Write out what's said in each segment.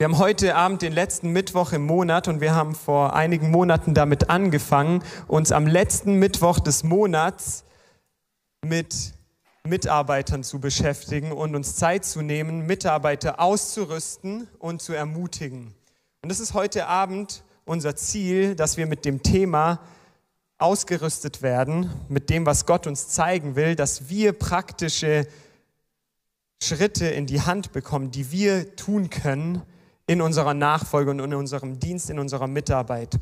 Wir haben heute Abend den letzten Mittwoch im Monat und wir haben vor einigen Monaten damit angefangen, uns am letzten Mittwoch des Monats mit Mitarbeitern zu beschäftigen und uns Zeit zu nehmen, Mitarbeiter auszurüsten und zu ermutigen. Und es ist heute Abend unser Ziel, dass wir mit dem Thema ausgerüstet werden, mit dem, was Gott uns zeigen will, dass wir praktische Schritte in die Hand bekommen, die wir tun können in unserer Nachfolge und in unserem Dienst, in unserer Mitarbeit.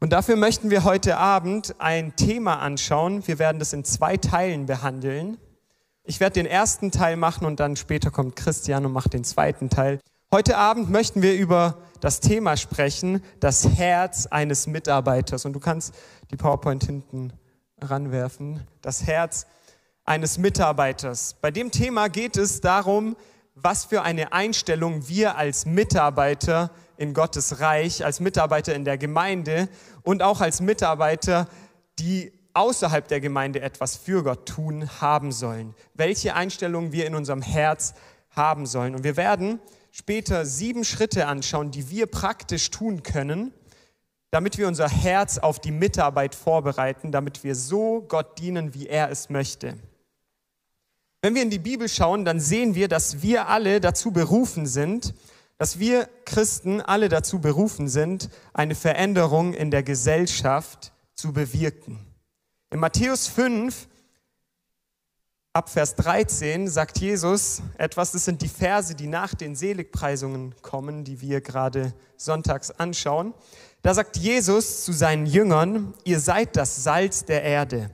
Und dafür möchten wir heute Abend ein Thema anschauen. Wir werden das in zwei Teilen behandeln. Ich werde den ersten Teil machen und dann später kommt Christian und macht den zweiten Teil. Heute Abend möchten wir über das Thema sprechen, das Herz eines Mitarbeiters. Und du kannst die PowerPoint hinten ranwerfen. Das Herz eines Mitarbeiters. Bei dem Thema geht es darum, was für eine Einstellung wir als Mitarbeiter in Gottes Reich, als Mitarbeiter in der Gemeinde und auch als Mitarbeiter, die außerhalb der Gemeinde etwas für Gott tun, haben sollen. Welche Einstellung wir in unserem Herz haben sollen. Und wir werden später sieben Schritte anschauen, die wir praktisch tun können, damit wir unser Herz auf die Mitarbeit vorbereiten, damit wir so Gott dienen, wie er es möchte. Wenn wir in die Bibel schauen, dann sehen wir, dass wir alle dazu berufen sind, dass wir Christen alle dazu berufen sind, eine Veränderung in der Gesellschaft zu bewirken. In Matthäus 5, ab Vers 13, sagt Jesus etwas, das sind die Verse, die nach den Seligpreisungen kommen, die wir gerade sonntags anschauen. Da sagt Jesus zu seinen Jüngern, ihr seid das Salz der Erde.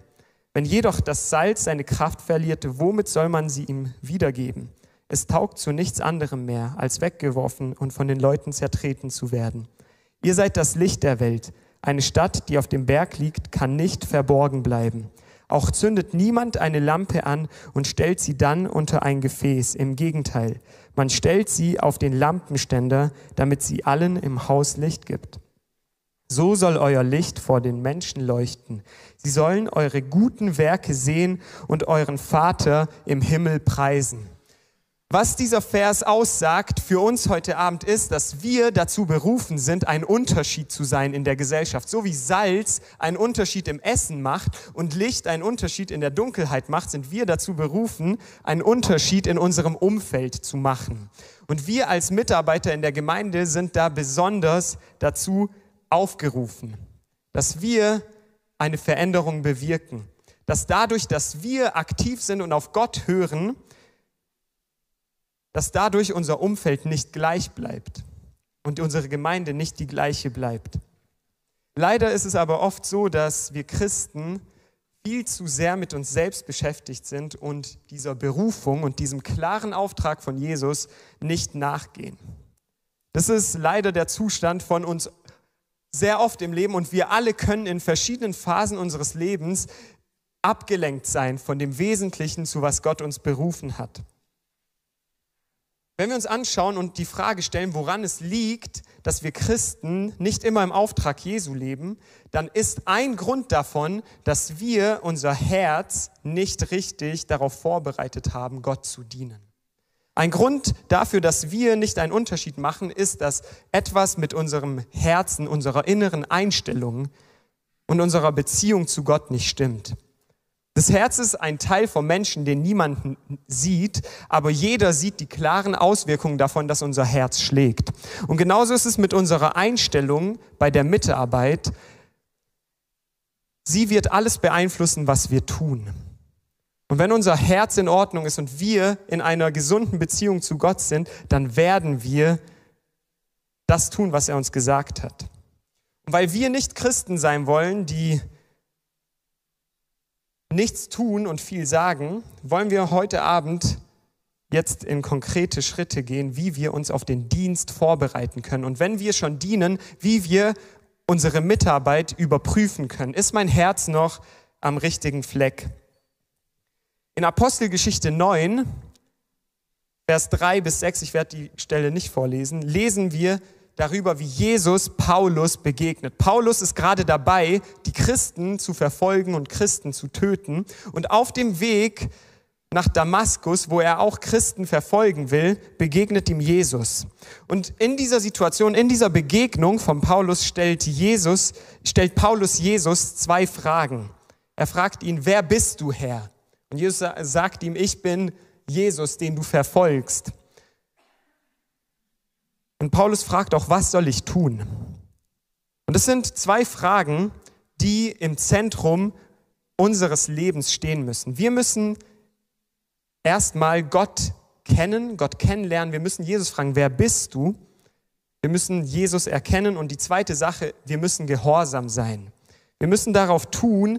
Wenn jedoch das Salz seine Kraft verliert, womit soll man sie ihm wiedergeben? Es taugt zu nichts anderem mehr, als weggeworfen und von den Leuten zertreten zu werden. Ihr seid das Licht der Welt. Eine Stadt, die auf dem Berg liegt, kann nicht verborgen bleiben. Auch zündet niemand eine Lampe an und stellt sie dann unter ein Gefäß. Im Gegenteil, man stellt sie auf den Lampenständer, damit sie allen im Haus Licht gibt. So soll euer Licht vor den Menschen leuchten. Sie sollen eure guten Werke sehen und euren Vater im Himmel preisen. Was dieser Vers aussagt für uns heute Abend ist, dass wir dazu berufen sind, ein Unterschied zu sein in der Gesellschaft. So wie Salz einen Unterschied im Essen macht und Licht einen Unterschied in der Dunkelheit macht, sind wir dazu berufen, einen Unterschied in unserem Umfeld zu machen. Und wir als Mitarbeiter in der Gemeinde sind da besonders dazu aufgerufen, dass wir eine Veränderung bewirken. Dass dadurch, dass wir aktiv sind und auf Gott hören, dass dadurch unser Umfeld nicht gleich bleibt und unsere Gemeinde nicht die gleiche bleibt. Leider ist es aber oft so, dass wir Christen viel zu sehr mit uns selbst beschäftigt sind und dieser Berufung und diesem klaren Auftrag von Jesus nicht nachgehen. Das ist leider der Zustand von uns sehr oft im Leben und wir alle können in verschiedenen Phasen unseres Lebens abgelenkt sein von dem Wesentlichen, zu was Gott uns berufen hat. Wenn wir uns anschauen und die Frage stellen, woran es liegt, dass wir Christen nicht immer im Auftrag Jesu leben, dann ist ein Grund davon, dass wir unser Herz nicht richtig darauf vorbereitet haben, Gott zu dienen. Ein Grund dafür, dass wir nicht einen Unterschied machen, ist, dass etwas mit unserem Herzen, unserer inneren Einstellung und unserer Beziehung zu Gott nicht stimmt. Das Herz ist ein Teil vom Menschen, den niemand sieht, aber jeder sieht die klaren Auswirkungen davon, dass unser Herz schlägt. Und genauso ist es mit unserer Einstellung bei der Mitarbeit. Sie wird alles beeinflussen, was wir tun. Und wenn unser Herz in Ordnung ist und wir in einer gesunden Beziehung zu Gott sind, dann werden wir das tun, was er uns gesagt hat. Und weil wir nicht Christen sein wollen, die nichts tun und viel sagen, wollen wir heute Abend jetzt in konkrete Schritte gehen, wie wir uns auf den Dienst vorbereiten können. Und wenn wir schon dienen, wie wir unsere Mitarbeit überprüfen können. Ist mein Herz noch am richtigen Fleck? In Apostelgeschichte 9, Vers 3 bis 6, ich werde die Stelle nicht vorlesen, lesen wir darüber, wie Jesus Paulus begegnet. Paulus ist gerade dabei, die Christen zu verfolgen und Christen zu töten. Und auf dem Weg nach Damaskus, wo er auch Christen verfolgen will, begegnet ihm Jesus. Und in dieser Situation, in dieser Begegnung von Paulus stellt Jesus, stellt Paulus Jesus zwei Fragen. Er fragt ihn, wer bist du Herr? Und Jesus sagt ihm, ich bin Jesus, den du verfolgst. Und Paulus fragt auch, was soll ich tun? Und das sind zwei Fragen, die im Zentrum unseres Lebens stehen müssen. Wir müssen erstmal Gott kennen, Gott kennenlernen. Wir müssen Jesus fragen, wer bist du? Wir müssen Jesus erkennen. Und die zweite Sache, wir müssen gehorsam sein. Wir müssen darauf tun,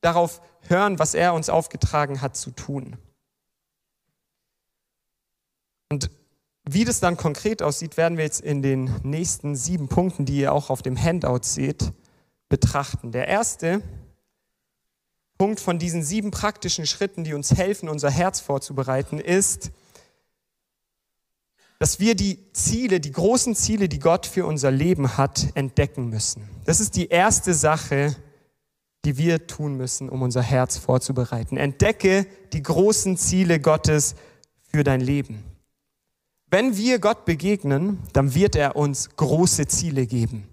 darauf hören, was er uns aufgetragen hat zu tun. Und wie das dann konkret aussieht, werden wir jetzt in den nächsten sieben Punkten, die ihr auch auf dem Handout seht, betrachten. Der erste Punkt von diesen sieben praktischen Schritten, die uns helfen, unser Herz vorzubereiten, ist, dass wir die Ziele, die großen Ziele, die Gott für unser Leben hat, entdecken müssen. Das ist die erste Sache, die wir tun müssen, um unser Herz vorzubereiten. Entdecke die großen Ziele Gottes für dein Leben. Wenn wir Gott begegnen, dann wird er uns große Ziele geben.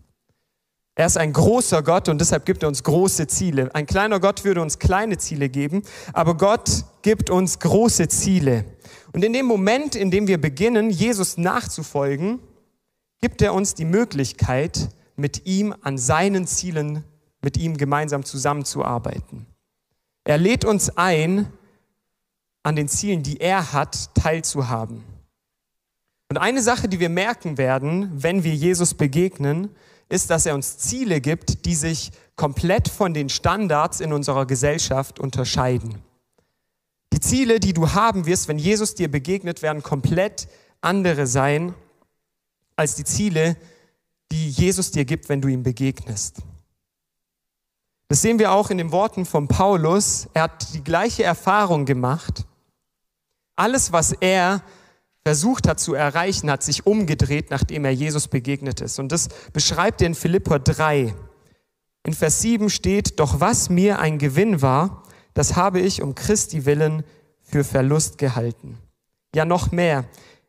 Er ist ein großer Gott und deshalb gibt er uns große Ziele. Ein kleiner Gott würde uns kleine Ziele geben, aber Gott gibt uns große Ziele. Und in dem Moment, in dem wir beginnen, Jesus nachzufolgen, gibt er uns die Möglichkeit, mit ihm an seinen Zielen, mit ihm gemeinsam zusammenzuarbeiten. Er lädt uns ein, an den Zielen, die er hat, teilzuhaben. Und eine Sache, die wir merken werden, wenn wir Jesus begegnen, ist, dass er uns Ziele gibt, die sich komplett von den Standards in unserer Gesellschaft unterscheiden. Die Ziele, die du haben wirst, wenn Jesus dir begegnet, werden komplett andere sein als die Ziele, die Jesus dir gibt, wenn du ihm begegnest. Das sehen wir auch in den Worten von Paulus. Er hat die gleiche Erfahrung gemacht. Alles, was er versucht hat zu erreichen, hat sich umgedreht, nachdem er Jesus begegnet ist. Und das beschreibt er in Philippa 3. In Vers 7 steht, doch was mir ein Gewinn war, das habe ich um Christi willen für Verlust gehalten. Ja, noch mehr.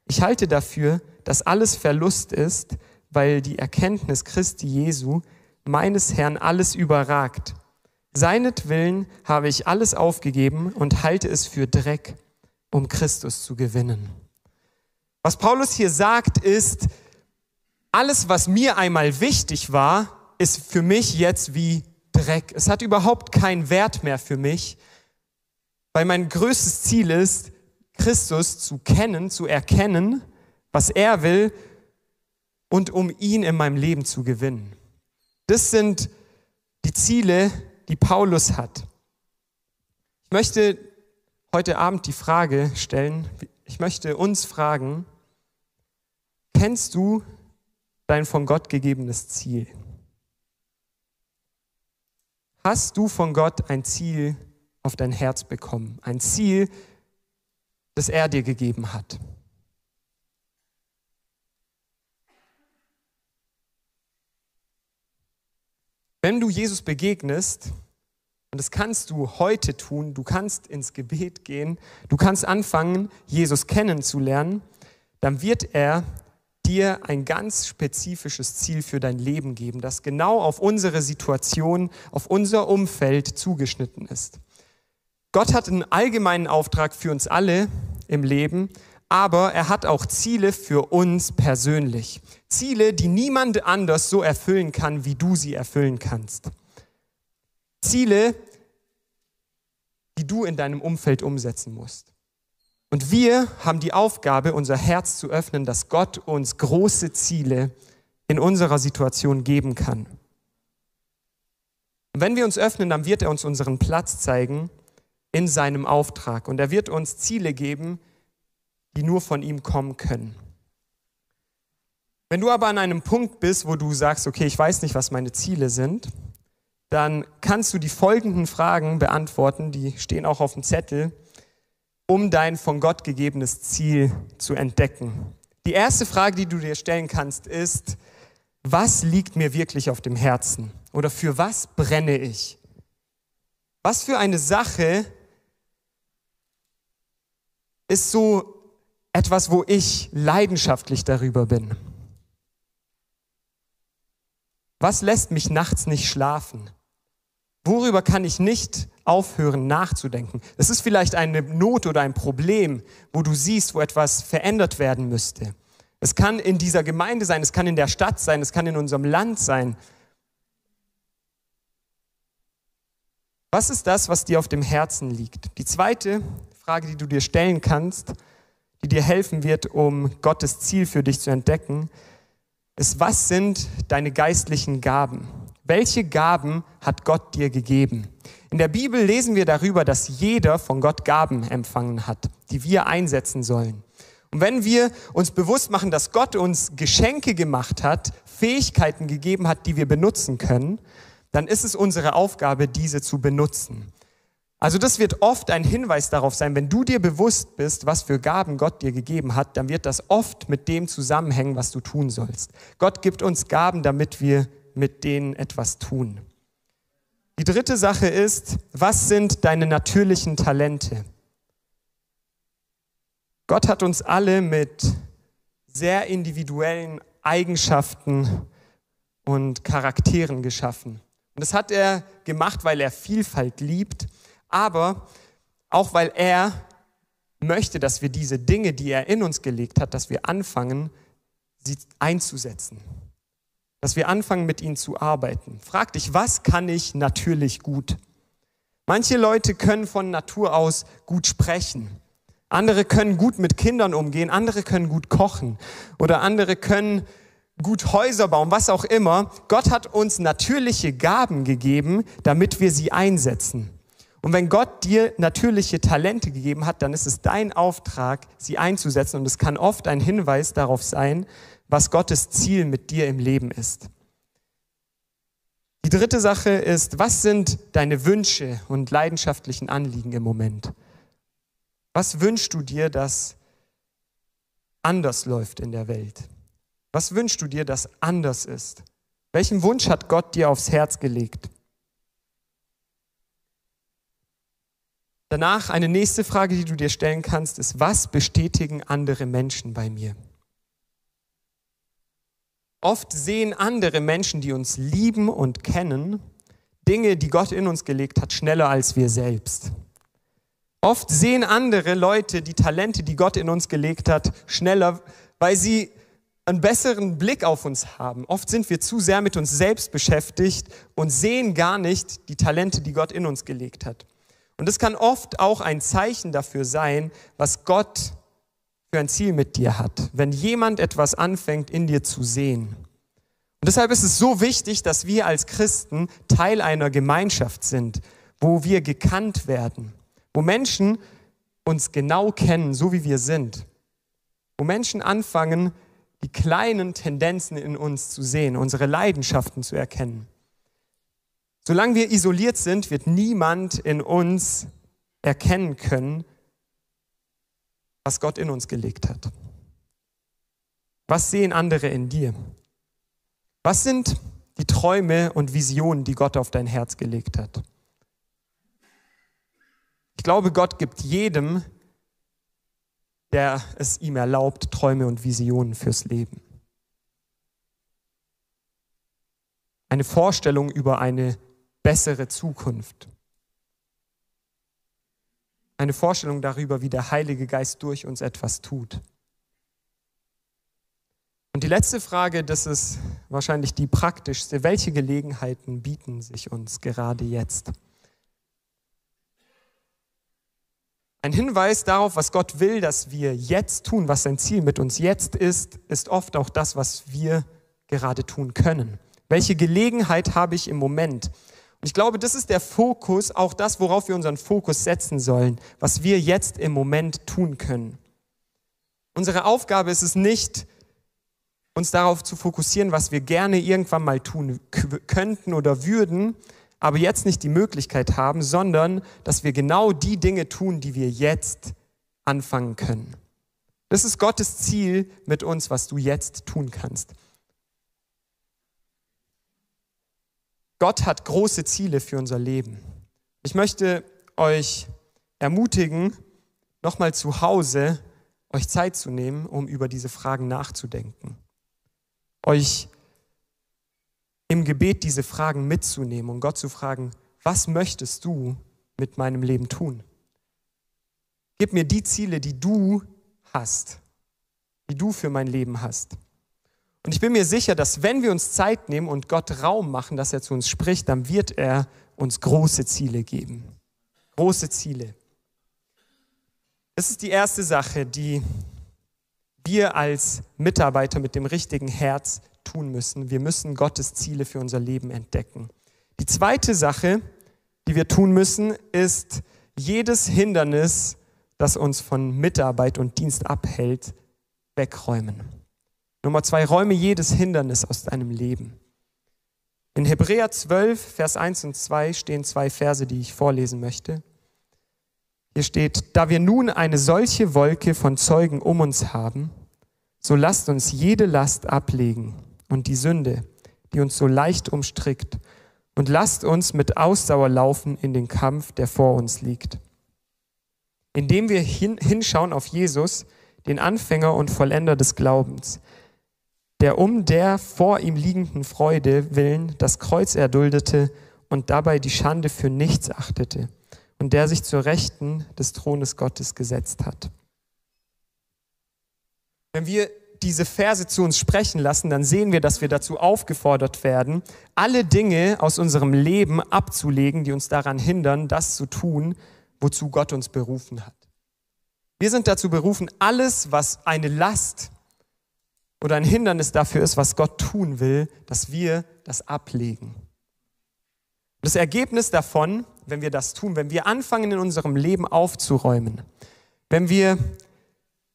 Ich halte dafür, dass alles Verlust ist, weil die Erkenntnis Christi Jesu, meines Herrn, alles überragt. Seinetwillen habe ich alles aufgegeben und halte es für Dreck, um Christus zu gewinnen. Was Paulus hier sagt, ist, alles, was mir einmal wichtig war, ist für mich jetzt wie Dreck. Es hat überhaupt keinen Wert mehr für mich, weil mein größtes Ziel ist, Christus zu kennen, zu erkennen, was er will und um ihn in meinem Leben zu gewinnen. Das sind die Ziele, die Paulus hat. Ich möchte heute Abend die Frage stellen, ich möchte uns fragen, Kennst du dein von Gott gegebenes Ziel? Hast du von Gott ein Ziel auf dein Herz bekommen? Ein Ziel, das er dir gegeben hat? Wenn du Jesus begegnest, und das kannst du heute tun, du kannst ins Gebet gehen, du kannst anfangen, Jesus kennenzulernen, dann wird er dir ein ganz spezifisches Ziel für dein Leben geben, das genau auf unsere Situation, auf unser Umfeld zugeschnitten ist. Gott hat einen allgemeinen Auftrag für uns alle im Leben, aber er hat auch Ziele für uns persönlich. Ziele, die niemand anders so erfüllen kann, wie du sie erfüllen kannst. Ziele, die du in deinem Umfeld umsetzen musst. Und wir haben die Aufgabe, unser Herz zu öffnen, dass Gott uns große Ziele in unserer Situation geben kann. Und wenn wir uns öffnen, dann wird er uns unseren Platz zeigen in seinem Auftrag. Und er wird uns Ziele geben, die nur von ihm kommen können. Wenn du aber an einem Punkt bist, wo du sagst, okay, ich weiß nicht, was meine Ziele sind, dann kannst du die folgenden Fragen beantworten, die stehen auch auf dem Zettel um dein von Gott gegebenes Ziel zu entdecken. Die erste Frage, die du dir stellen kannst, ist, was liegt mir wirklich auf dem Herzen? Oder für was brenne ich? Was für eine Sache ist so etwas, wo ich leidenschaftlich darüber bin. Was lässt mich nachts nicht schlafen? Worüber kann ich nicht aufhören nachzudenken? Es ist vielleicht eine Not oder ein Problem, wo du siehst, wo etwas verändert werden müsste. Es kann in dieser Gemeinde sein, es kann in der Stadt sein, es kann in unserem Land sein. Was ist das, was dir auf dem Herzen liegt? Die zweite Frage, die du dir stellen kannst, die dir helfen wird, um Gottes Ziel für dich zu entdecken, ist, was sind deine geistlichen Gaben? Welche Gaben hat Gott dir gegeben? In der Bibel lesen wir darüber, dass jeder von Gott Gaben empfangen hat, die wir einsetzen sollen. Und wenn wir uns bewusst machen, dass Gott uns Geschenke gemacht hat, Fähigkeiten gegeben hat, die wir benutzen können, dann ist es unsere Aufgabe, diese zu benutzen. Also das wird oft ein Hinweis darauf sein, wenn du dir bewusst bist, was für Gaben Gott dir gegeben hat, dann wird das oft mit dem zusammenhängen, was du tun sollst. Gott gibt uns Gaben, damit wir mit denen etwas tun. Die dritte Sache ist, was sind deine natürlichen Talente? Gott hat uns alle mit sehr individuellen Eigenschaften und Charakteren geschaffen. Und das hat er gemacht, weil er Vielfalt liebt aber auch weil er möchte, dass wir diese Dinge, die er in uns gelegt hat, dass wir anfangen, sie einzusetzen. Dass wir anfangen, mit ihnen zu arbeiten. Frag dich, was kann ich natürlich gut? Manche Leute können von Natur aus gut sprechen. Andere können gut mit Kindern umgehen. Andere können gut kochen. Oder andere können gut Häuser bauen, was auch immer. Gott hat uns natürliche Gaben gegeben, damit wir sie einsetzen. Und wenn Gott dir natürliche Talente gegeben hat, dann ist es dein Auftrag, sie einzusetzen. Und es kann oft ein Hinweis darauf sein, was Gottes Ziel mit dir im Leben ist. Die dritte Sache ist, was sind deine Wünsche und leidenschaftlichen Anliegen im Moment? Was wünschst du dir, dass anders läuft in der Welt? Was wünschst du dir, dass anders ist? Welchen Wunsch hat Gott dir aufs Herz gelegt? Danach eine nächste Frage, die du dir stellen kannst, ist, was bestätigen andere Menschen bei mir? Oft sehen andere Menschen, die uns lieben und kennen, Dinge, die Gott in uns gelegt hat, schneller als wir selbst. Oft sehen andere Leute die Talente, die Gott in uns gelegt hat, schneller, weil sie einen besseren Blick auf uns haben. Oft sind wir zu sehr mit uns selbst beschäftigt und sehen gar nicht die Talente, die Gott in uns gelegt hat. Und es kann oft auch ein Zeichen dafür sein, was Gott für ein Ziel mit dir hat, wenn jemand etwas anfängt in dir zu sehen. Und deshalb ist es so wichtig, dass wir als Christen Teil einer Gemeinschaft sind, wo wir gekannt werden, wo Menschen uns genau kennen, so wie wir sind, wo Menschen anfangen, die kleinen Tendenzen in uns zu sehen, unsere Leidenschaften zu erkennen. Solange wir isoliert sind, wird niemand in uns erkennen können, was Gott in uns gelegt hat. Was sehen andere in dir? Was sind die Träume und Visionen, die Gott auf dein Herz gelegt hat? Ich glaube, Gott gibt jedem, der es ihm erlaubt, Träume und Visionen fürs Leben. Eine Vorstellung über eine bessere Zukunft. Eine Vorstellung darüber, wie der Heilige Geist durch uns etwas tut. Und die letzte Frage, das ist wahrscheinlich die praktischste. Welche Gelegenheiten bieten sich uns gerade jetzt? Ein Hinweis darauf, was Gott will, dass wir jetzt tun, was sein Ziel mit uns jetzt ist, ist oft auch das, was wir gerade tun können. Welche Gelegenheit habe ich im Moment? Ich glaube, das ist der Fokus, auch das, worauf wir unseren Fokus setzen sollen, was wir jetzt im Moment tun können. Unsere Aufgabe ist es nicht, uns darauf zu fokussieren, was wir gerne irgendwann mal tun könnten oder würden, aber jetzt nicht die Möglichkeit haben, sondern dass wir genau die Dinge tun, die wir jetzt anfangen können. Das ist Gottes Ziel mit uns, was du jetzt tun kannst. Gott hat große Ziele für unser Leben. Ich möchte euch ermutigen, nochmal zu Hause euch Zeit zu nehmen, um über diese Fragen nachzudenken. Euch im Gebet diese Fragen mitzunehmen und Gott zu fragen, was möchtest du mit meinem Leben tun? Gib mir die Ziele, die du hast, die du für mein Leben hast. Und ich bin mir sicher, dass wenn wir uns Zeit nehmen und Gott Raum machen, dass er zu uns spricht, dann wird er uns große Ziele geben. Große Ziele. Das ist die erste Sache, die wir als Mitarbeiter mit dem richtigen Herz tun müssen. Wir müssen Gottes Ziele für unser Leben entdecken. Die zweite Sache, die wir tun müssen, ist jedes Hindernis, das uns von Mitarbeit und Dienst abhält, wegräumen. Nummer zwei, räume jedes Hindernis aus deinem Leben. In Hebräer 12, Vers 1 und 2 stehen zwei Verse, die ich vorlesen möchte. Hier steht, da wir nun eine solche Wolke von Zeugen um uns haben, so lasst uns jede Last ablegen und die Sünde, die uns so leicht umstrickt, und lasst uns mit Ausdauer laufen in den Kampf, der vor uns liegt. Indem wir hin, hinschauen auf Jesus, den Anfänger und Vollender des Glaubens, der um der vor ihm liegenden Freude willen das Kreuz erduldete und dabei die Schande für nichts achtete und der sich zur Rechten des Thrones Gottes gesetzt hat. Wenn wir diese Verse zu uns sprechen lassen, dann sehen wir, dass wir dazu aufgefordert werden, alle Dinge aus unserem Leben abzulegen, die uns daran hindern, das zu tun, wozu Gott uns berufen hat. Wir sind dazu berufen, alles, was eine Last oder ein Hindernis dafür ist, was Gott tun will, dass wir das ablegen. Das Ergebnis davon, wenn wir das tun, wenn wir anfangen in unserem Leben aufzuräumen, wenn wir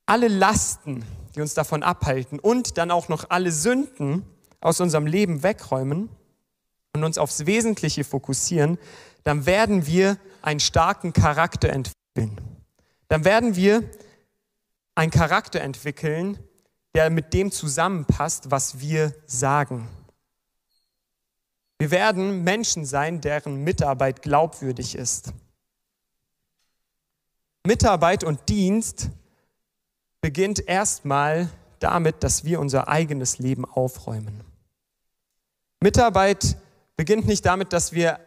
alle Lasten, die uns davon abhalten und dann auch noch alle Sünden aus unserem Leben wegräumen und uns aufs Wesentliche fokussieren, dann werden wir einen starken Charakter entwickeln. Dann werden wir einen Charakter entwickeln, der mit dem zusammenpasst, was wir sagen. Wir werden Menschen sein, deren Mitarbeit glaubwürdig ist. Mitarbeit und Dienst beginnt erstmal damit, dass wir unser eigenes Leben aufräumen. Mitarbeit beginnt nicht damit, dass wir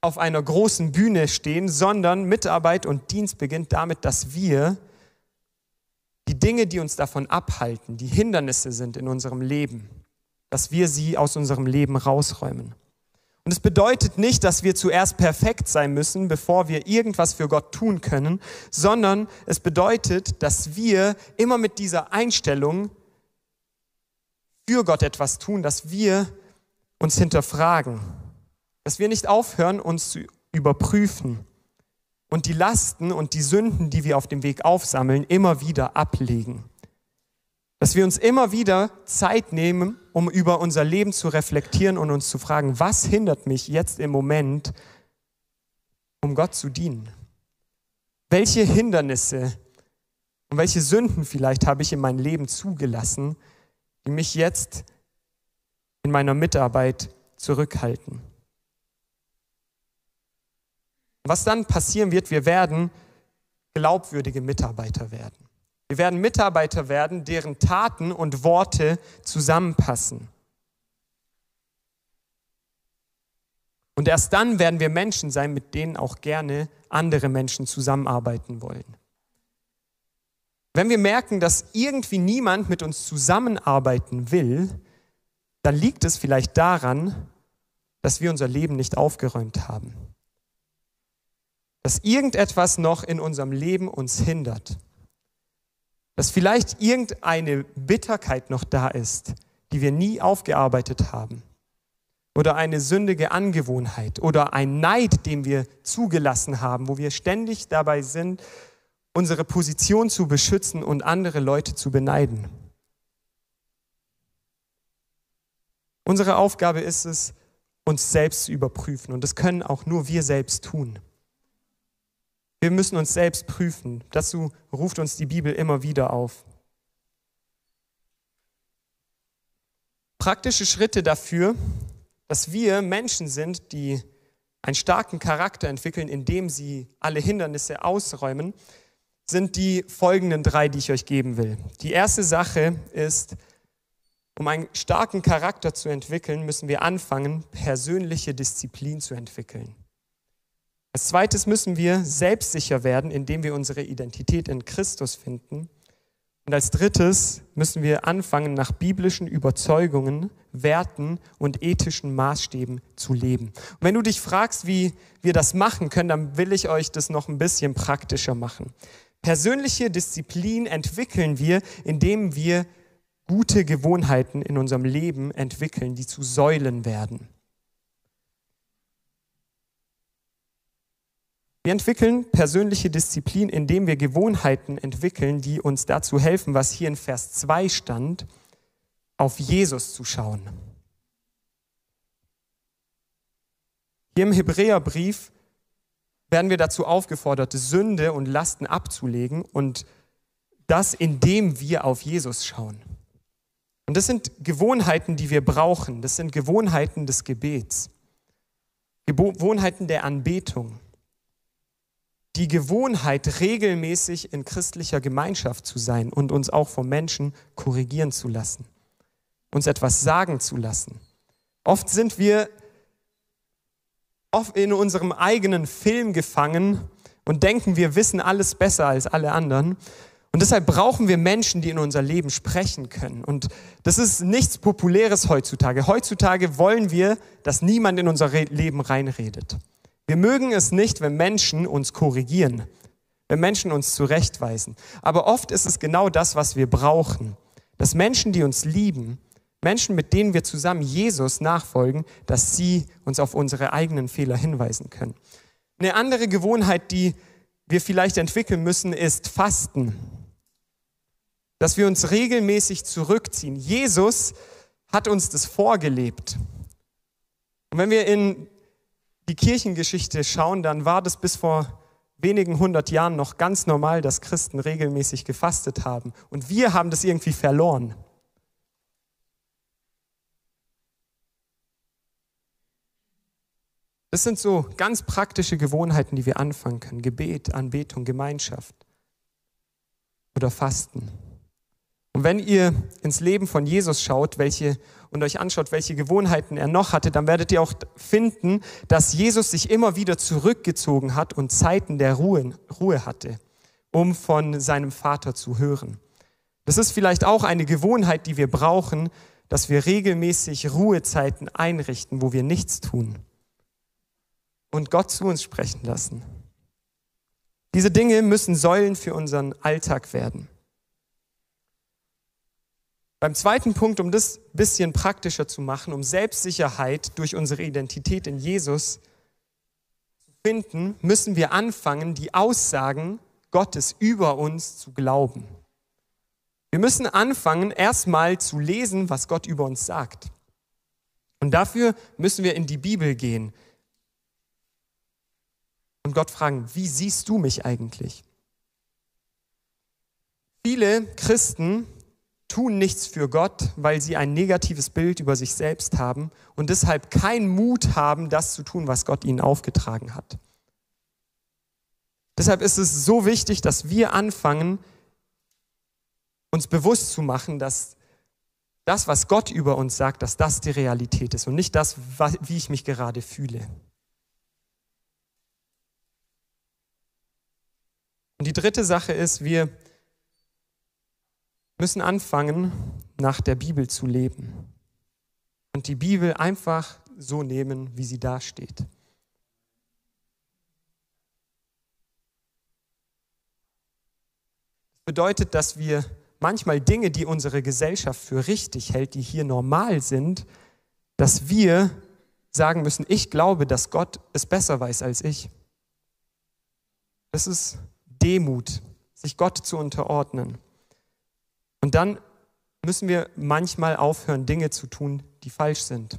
auf einer großen Bühne stehen, sondern Mitarbeit und Dienst beginnt damit, dass wir die Dinge, die uns davon abhalten, die Hindernisse sind in unserem Leben, dass wir sie aus unserem Leben rausräumen. Und es bedeutet nicht, dass wir zuerst perfekt sein müssen, bevor wir irgendwas für Gott tun können, sondern es bedeutet, dass wir immer mit dieser Einstellung für Gott etwas tun, dass wir uns hinterfragen, dass wir nicht aufhören, uns zu überprüfen und die Lasten und die Sünden, die wir auf dem Weg aufsammeln, immer wieder ablegen. Dass wir uns immer wieder Zeit nehmen, um über unser Leben zu reflektieren und uns zu fragen, was hindert mich jetzt im Moment, um Gott zu dienen? Welche Hindernisse und welche Sünden vielleicht habe ich in mein Leben zugelassen, die mich jetzt in meiner Mitarbeit zurückhalten? Was dann passieren wird, wir werden glaubwürdige Mitarbeiter werden. Wir werden Mitarbeiter werden, deren Taten und Worte zusammenpassen. Und erst dann werden wir Menschen sein, mit denen auch gerne andere Menschen zusammenarbeiten wollen. Wenn wir merken, dass irgendwie niemand mit uns zusammenarbeiten will, dann liegt es vielleicht daran, dass wir unser Leben nicht aufgeräumt haben. Dass irgendetwas noch in unserem Leben uns hindert dass vielleicht irgendeine Bitterkeit noch da ist, die wir nie aufgearbeitet haben. Oder eine sündige Angewohnheit oder ein Neid, den wir zugelassen haben, wo wir ständig dabei sind, unsere Position zu beschützen und andere Leute zu beneiden. Unsere Aufgabe ist es, uns selbst zu überprüfen. Und das können auch nur wir selbst tun. Wir müssen uns selbst prüfen. Dazu ruft uns die Bibel immer wieder auf. Praktische Schritte dafür, dass wir Menschen sind, die einen starken Charakter entwickeln, indem sie alle Hindernisse ausräumen, sind die folgenden drei, die ich euch geben will. Die erste Sache ist, um einen starken Charakter zu entwickeln, müssen wir anfangen, persönliche Disziplin zu entwickeln. Als zweites müssen wir selbstsicher werden, indem wir unsere Identität in Christus finden. Und als drittes müssen wir anfangen, nach biblischen Überzeugungen, Werten und ethischen Maßstäben zu leben. Und wenn du dich fragst, wie wir das machen können, dann will ich euch das noch ein bisschen praktischer machen. Persönliche Disziplin entwickeln wir, indem wir gute Gewohnheiten in unserem Leben entwickeln, die zu Säulen werden. Wir entwickeln persönliche Disziplin, indem wir Gewohnheiten entwickeln, die uns dazu helfen, was hier in Vers 2 stand, auf Jesus zu schauen. Hier im Hebräerbrief werden wir dazu aufgefordert, Sünde und Lasten abzulegen und das, indem wir auf Jesus schauen. Und das sind Gewohnheiten, die wir brauchen. Das sind Gewohnheiten des Gebets, Gewohnheiten der Anbetung. Die Gewohnheit, regelmäßig in christlicher Gemeinschaft zu sein und uns auch vom Menschen korrigieren zu lassen, uns etwas sagen zu lassen. Oft sind wir oft in unserem eigenen Film gefangen und denken, wir wissen alles besser als alle anderen. Und deshalb brauchen wir Menschen, die in unser Leben sprechen können. Und das ist nichts Populäres heutzutage. Heutzutage wollen wir, dass niemand in unser Leben reinredet. Wir mögen es nicht, wenn Menschen uns korrigieren, wenn Menschen uns zurechtweisen. Aber oft ist es genau das, was wir brauchen. Dass Menschen, die uns lieben, Menschen, mit denen wir zusammen Jesus nachfolgen, dass sie uns auf unsere eigenen Fehler hinweisen können. Eine andere Gewohnheit, die wir vielleicht entwickeln müssen, ist Fasten. Dass wir uns regelmäßig zurückziehen. Jesus hat uns das vorgelebt. Und wenn wir in die Kirchengeschichte schauen, dann war das bis vor wenigen hundert Jahren noch ganz normal, dass Christen regelmäßig gefastet haben. Und wir haben das irgendwie verloren. Das sind so ganz praktische Gewohnheiten, die wir anfangen können. Gebet, Anbetung, Gemeinschaft oder Fasten. Und wenn ihr ins Leben von Jesus schaut, welche und euch anschaut, welche Gewohnheiten er noch hatte, dann werdet ihr auch finden, dass Jesus sich immer wieder zurückgezogen hat und Zeiten der Ruhe, Ruhe hatte, um von seinem Vater zu hören. Das ist vielleicht auch eine Gewohnheit, die wir brauchen, dass wir regelmäßig Ruhezeiten einrichten, wo wir nichts tun und Gott zu uns sprechen lassen. Diese Dinge müssen Säulen für unseren Alltag werden. Beim zweiten Punkt, um das bisschen praktischer zu machen, um Selbstsicherheit durch unsere Identität in Jesus zu finden, müssen wir anfangen, die Aussagen Gottes über uns zu glauben. Wir müssen anfangen, erstmal zu lesen, was Gott über uns sagt. Und dafür müssen wir in die Bibel gehen und Gott fragen, wie siehst du mich eigentlich? Viele Christen tun nichts für Gott, weil sie ein negatives Bild über sich selbst haben und deshalb keinen Mut haben, das zu tun, was Gott ihnen aufgetragen hat. Deshalb ist es so wichtig, dass wir anfangen, uns bewusst zu machen, dass das, was Gott über uns sagt, dass das die Realität ist und nicht das, wie ich mich gerade fühle. Und die dritte Sache ist, wir müssen anfangen, nach der Bibel zu leben. Und die Bibel einfach so nehmen, wie sie da steht. Das bedeutet, dass wir manchmal Dinge, die unsere Gesellschaft für richtig hält, die hier normal sind, dass wir sagen müssen, ich glaube, dass Gott es besser weiß als ich. Das ist Demut, sich Gott zu unterordnen. Und dann müssen wir manchmal aufhören, Dinge zu tun, die falsch sind.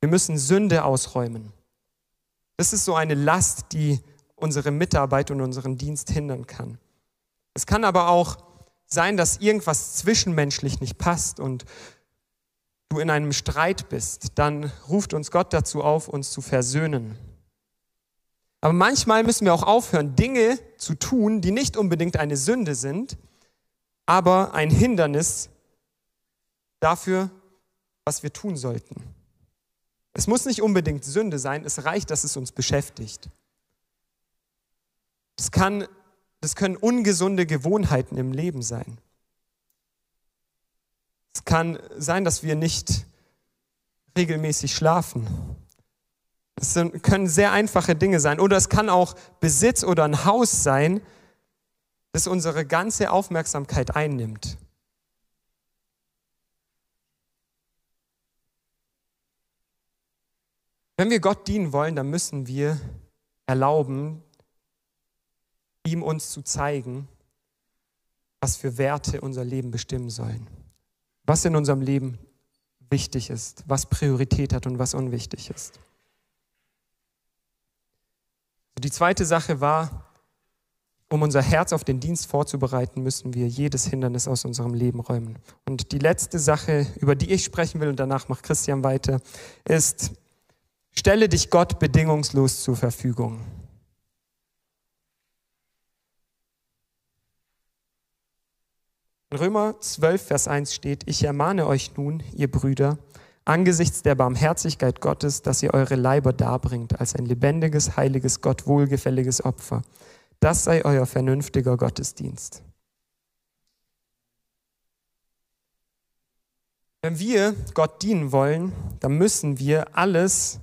Wir müssen Sünde ausräumen. Das ist so eine Last, die unsere Mitarbeit und unseren Dienst hindern kann. Es kann aber auch sein, dass irgendwas zwischenmenschlich nicht passt und du in einem Streit bist. Dann ruft uns Gott dazu auf, uns zu versöhnen. Aber manchmal müssen wir auch aufhören, Dinge zu tun, die nicht unbedingt eine Sünde sind, aber ein Hindernis dafür, was wir tun sollten. Es muss nicht unbedingt Sünde sein, es reicht, dass es uns beschäftigt. Es kann, das können ungesunde Gewohnheiten im Leben sein. Es kann sein, dass wir nicht regelmäßig schlafen. Es können sehr einfache Dinge sein. Oder es kann auch Besitz oder ein Haus sein, das unsere ganze Aufmerksamkeit einnimmt. Wenn wir Gott dienen wollen, dann müssen wir erlauben, ihm uns zu zeigen, was für Werte unser Leben bestimmen sollen. Was in unserem Leben wichtig ist, was Priorität hat und was unwichtig ist. Die zweite Sache war, um unser Herz auf den Dienst vorzubereiten, müssen wir jedes Hindernis aus unserem Leben räumen. Und die letzte Sache, über die ich sprechen will, und danach macht Christian weiter, ist, stelle dich Gott bedingungslos zur Verfügung. In Römer 12, Vers 1 steht, ich ermahne euch nun, ihr Brüder, angesichts der Barmherzigkeit Gottes, dass ihr eure Leiber darbringt als ein lebendiges, heiliges, Gott wohlgefälliges Opfer. Das sei euer vernünftiger Gottesdienst. Wenn wir Gott dienen wollen, dann müssen wir alles,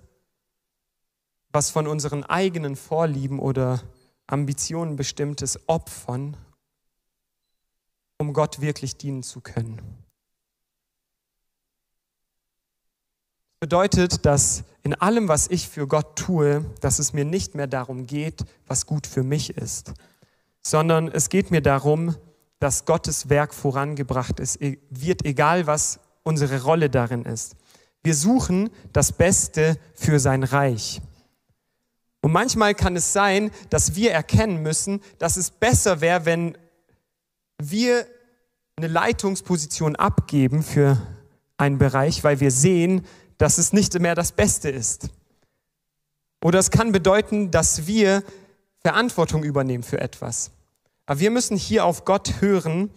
was von unseren eigenen Vorlieben oder Ambitionen bestimmt ist, opfern um Gott wirklich dienen zu können. Bedeutet, dass in allem, was ich für Gott tue, dass es mir nicht mehr darum geht, was gut für mich ist, sondern es geht mir darum, dass Gottes Werk vorangebracht ist, e-, wird egal, was unsere Rolle darin ist. Wir suchen das Beste für sein Reich. Und manchmal kann es sein, dass wir erkennen müssen, dass es besser wäre, wenn wir eine Leitungsposition abgeben für einen Bereich, weil wir sehen, dass es nicht mehr das Beste ist. Oder es kann bedeuten, dass wir Verantwortung übernehmen für etwas. Aber wir müssen hier auf Gott hören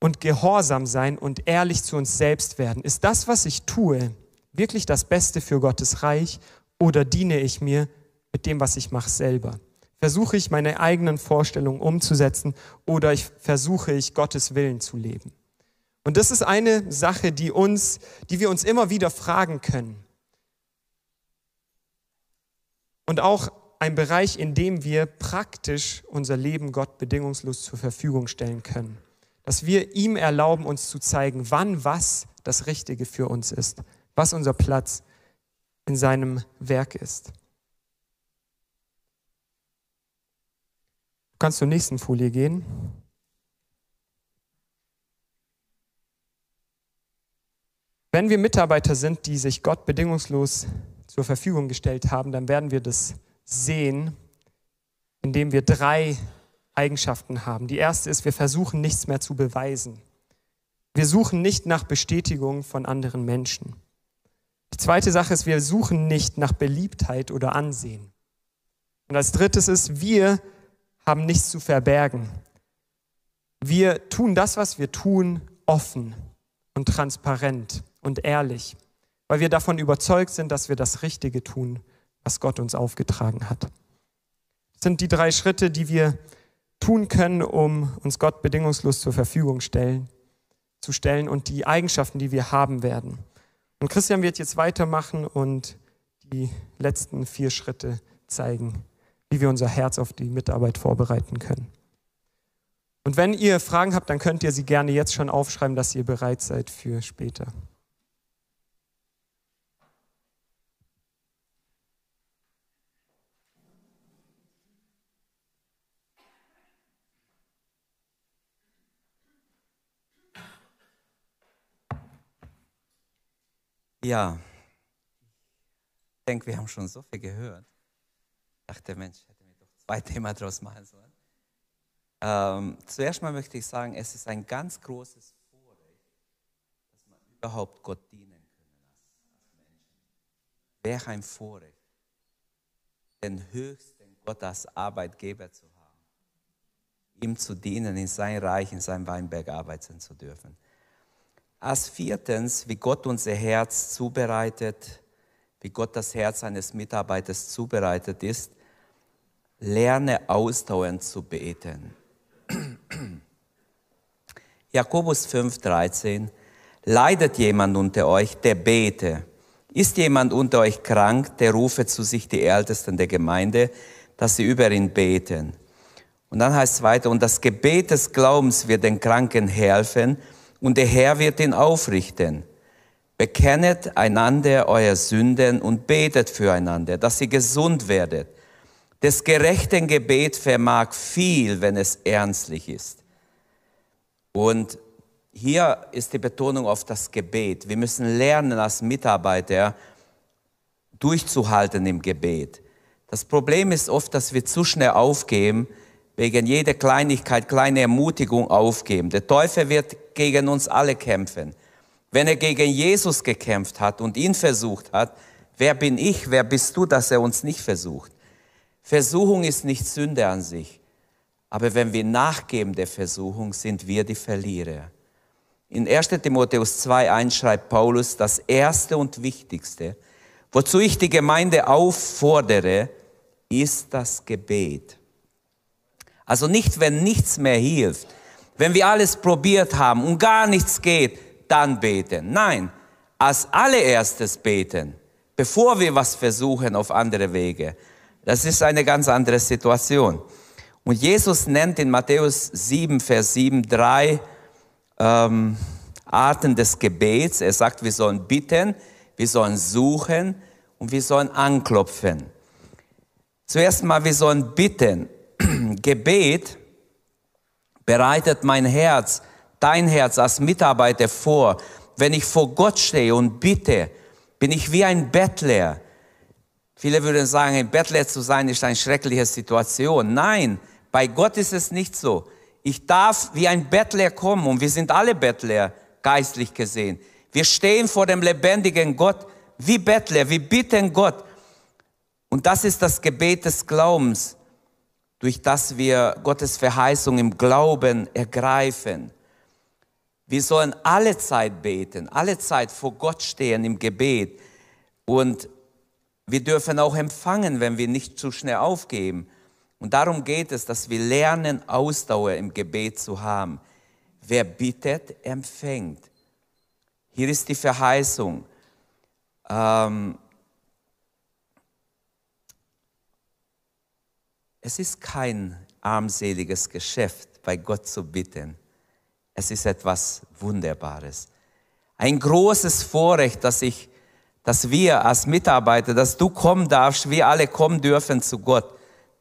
und gehorsam sein und ehrlich zu uns selbst werden. Ist das, was ich tue, wirklich das Beste für Gottes Reich oder diene ich mir mit dem, was ich mache, selber? Versuche ich meine eigenen Vorstellungen umzusetzen oder ich versuche ich Gottes Willen zu leben? Und das ist eine Sache, die uns, die wir uns immer wieder fragen können. Und auch ein Bereich, in dem wir praktisch unser Leben Gott bedingungslos zur Verfügung stellen können. Dass wir ihm erlauben, uns zu zeigen, wann was das Richtige für uns ist, was unser Platz in seinem Werk ist. Du kannst zur nächsten Folie gehen. Wenn wir Mitarbeiter sind, die sich Gott bedingungslos zur Verfügung gestellt haben, dann werden wir das sehen, indem wir drei Eigenschaften haben. Die erste ist, wir versuchen nichts mehr zu beweisen. Wir suchen nicht nach Bestätigung von anderen Menschen. Die zweite Sache ist, wir suchen nicht nach Beliebtheit oder Ansehen. Und als drittes ist, wir haben nichts zu verbergen. Wir tun das, was wir tun, offen und transparent und ehrlich, weil wir davon überzeugt sind, dass wir das Richtige tun, was Gott uns aufgetragen hat. Das sind die drei Schritte, die wir tun können, um uns Gott bedingungslos zur Verfügung stellen, zu stellen und die Eigenschaften, die wir haben werden. Und Christian wird jetzt weitermachen und die letzten vier Schritte zeigen wie wir unser Herz auf die Mitarbeit vorbereiten können. Und wenn ihr Fragen habt, dann könnt ihr sie gerne jetzt schon aufschreiben, dass ihr bereit seid für später. Ja, ich denke, wir haben schon so viel gehört dachte, Mensch, hätte mir doch zwei Themen draus machen sollen. Ähm, zuerst mal möchte ich sagen, es ist ein ganz großes Vorrecht, dass man überhaupt Gott dienen können als, Menschen. Welch ein Vorrecht, den höchsten Gott als Arbeitgeber zu haben, ihm zu dienen, in sein Reich, in sein Weinberg arbeiten zu dürfen. Als viertens, wie Gott unser Herz zubereitet, wie Gott das Herz eines Mitarbeiters zubereitet ist, lerne ausdauernd zu beten. Jakobus 5,13 Leidet jemand unter euch, der bete. Ist jemand unter euch krank, der rufe zu sich die Ältesten der Gemeinde, dass sie über ihn beten. Und dann heißt es weiter, und das Gebet des Glaubens wird den Kranken helfen und der Herr wird ihn aufrichten. Bekennet einander euer Sünden und betet füreinander, dass ihr gesund werdet. Des gerechten Gebet vermag viel, wenn es ernstlich ist. Und hier ist die Betonung auf das Gebet. Wir müssen lernen als Mitarbeiter durchzuhalten im Gebet. Das Problem ist oft, dass wir zu schnell aufgeben, wegen jeder Kleinigkeit, kleine Ermutigung aufgeben. Der Teufel wird gegen uns alle kämpfen. Wenn er gegen Jesus gekämpft hat und ihn versucht hat, wer bin ich, wer bist du, dass er uns nicht versucht? Versuchung ist nicht Sünde an sich. Aber wenn wir nachgeben der Versuchung, sind wir die Verlierer. In 1 Timotheus 2.1 schreibt Paulus, das Erste und Wichtigste, wozu ich die Gemeinde auffordere, ist das Gebet. Also nicht, wenn nichts mehr hilft, wenn wir alles probiert haben und gar nichts geht, dann beten. Nein, als allererstes beten, bevor wir was versuchen auf andere Wege. Das ist eine ganz andere Situation. Und Jesus nennt in Matthäus 7, Vers 7 drei ähm, Arten des Gebets. Er sagt, wir sollen bitten, wir sollen suchen und wir sollen anklopfen. Zuerst mal, wir sollen bitten. Gebet bereitet mein Herz, dein Herz als Mitarbeiter vor. Wenn ich vor Gott stehe und bitte, bin ich wie ein Bettler. Viele würden sagen, ein Bettler zu sein ist eine schreckliche Situation. Nein, bei Gott ist es nicht so. Ich darf wie ein Bettler kommen und wir sind alle Bettler, geistlich gesehen. Wir stehen vor dem lebendigen Gott wie Bettler, wir bitten Gott. Und das ist das Gebet des Glaubens, durch das wir Gottes Verheißung im Glauben ergreifen. Wir sollen alle Zeit beten, alle Zeit vor Gott stehen im Gebet. Und wir dürfen auch empfangen, wenn wir nicht zu schnell aufgeben. Und darum geht es, dass wir lernen, Ausdauer im Gebet zu haben. Wer bittet, empfängt. Hier ist die Verheißung. Ähm, Es ist kein armseliges Geschäft, bei Gott zu bitten. Es ist etwas Wunderbares. Ein großes Vorrecht, dass ich, dass wir als Mitarbeiter, dass du kommen darfst, wir alle kommen dürfen zu Gott.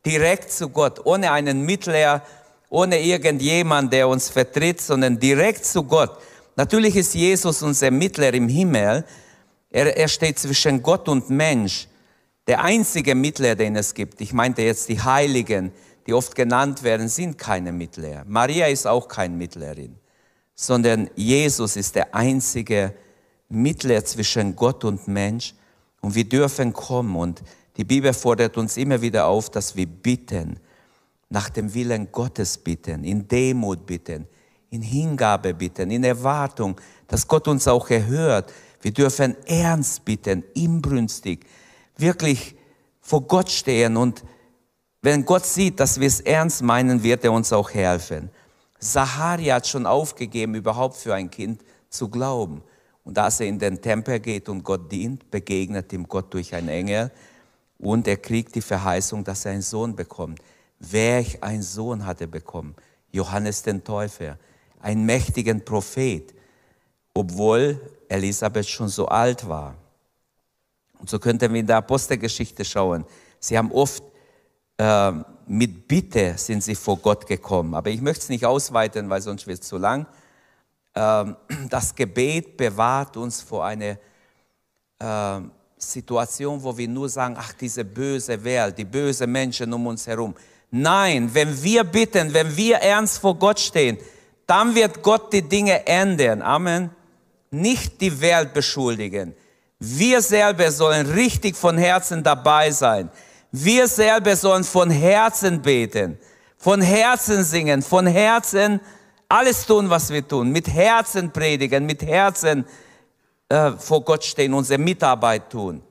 Direkt zu Gott, ohne einen Mittler, ohne irgendjemand, der uns vertritt, sondern direkt zu Gott. Natürlich ist Jesus unser Mittler im Himmel. Er, er steht zwischen Gott und Mensch. Der einzige Mittler, den es gibt, ich meinte jetzt die Heiligen, die oft genannt werden, sind keine Mittler. Maria ist auch kein Mittlerin, sondern Jesus ist der einzige Mittler zwischen Gott und Mensch. Und wir dürfen kommen. Und die Bibel fordert uns immer wieder auf, dass wir bitten, nach dem Willen Gottes bitten, in Demut bitten, in Hingabe bitten, in Erwartung, dass Gott uns auch erhört. Wir dürfen ernst bitten, inbrünstig wirklich vor Gott stehen und wenn Gott sieht, dass wir es ernst meinen, wird er uns auch helfen. Zacharia hat schon aufgegeben, überhaupt für ein Kind zu glauben. Und als er in den Tempel geht und Gott dient, begegnet ihm Gott durch einen Engel und er kriegt die Verheißung, dass er einen Sohn bekommt. Welch ein Sohn hat er bekommen? Johannes den Täufer, einen mächtigen Prophet, obwohl Elisabeth schon so alt war. Und so könnten wir in der Apostelgeschichte schauen. Sie haben oft äh, mit Bitte sind sie vor Gott gekommen. Aber ich möchte es nicht ausweiten, weil sonst wird es zu lang. Ähm, das Gebet bewahrt uns vor einer äh, Situation, wo wir nur sagen, ach, diese böse Welt, die bösen Menschen um uns herum. Nein, wenn wir bitten, wenn wir ernst vor Gott stehen, dann wird Gott die Dinge ändern. Amen. Nicht die Welt beschuldigen wir selber sollen richtig von Herzen dabei sein. Wir selber sollen von Herzen beten, von Herzen singen, von Herzen alles tun, was wir tun, mit Herzen predigen, mit Herzen äh, vor Gott stehen, unsere Mitarbeit tun.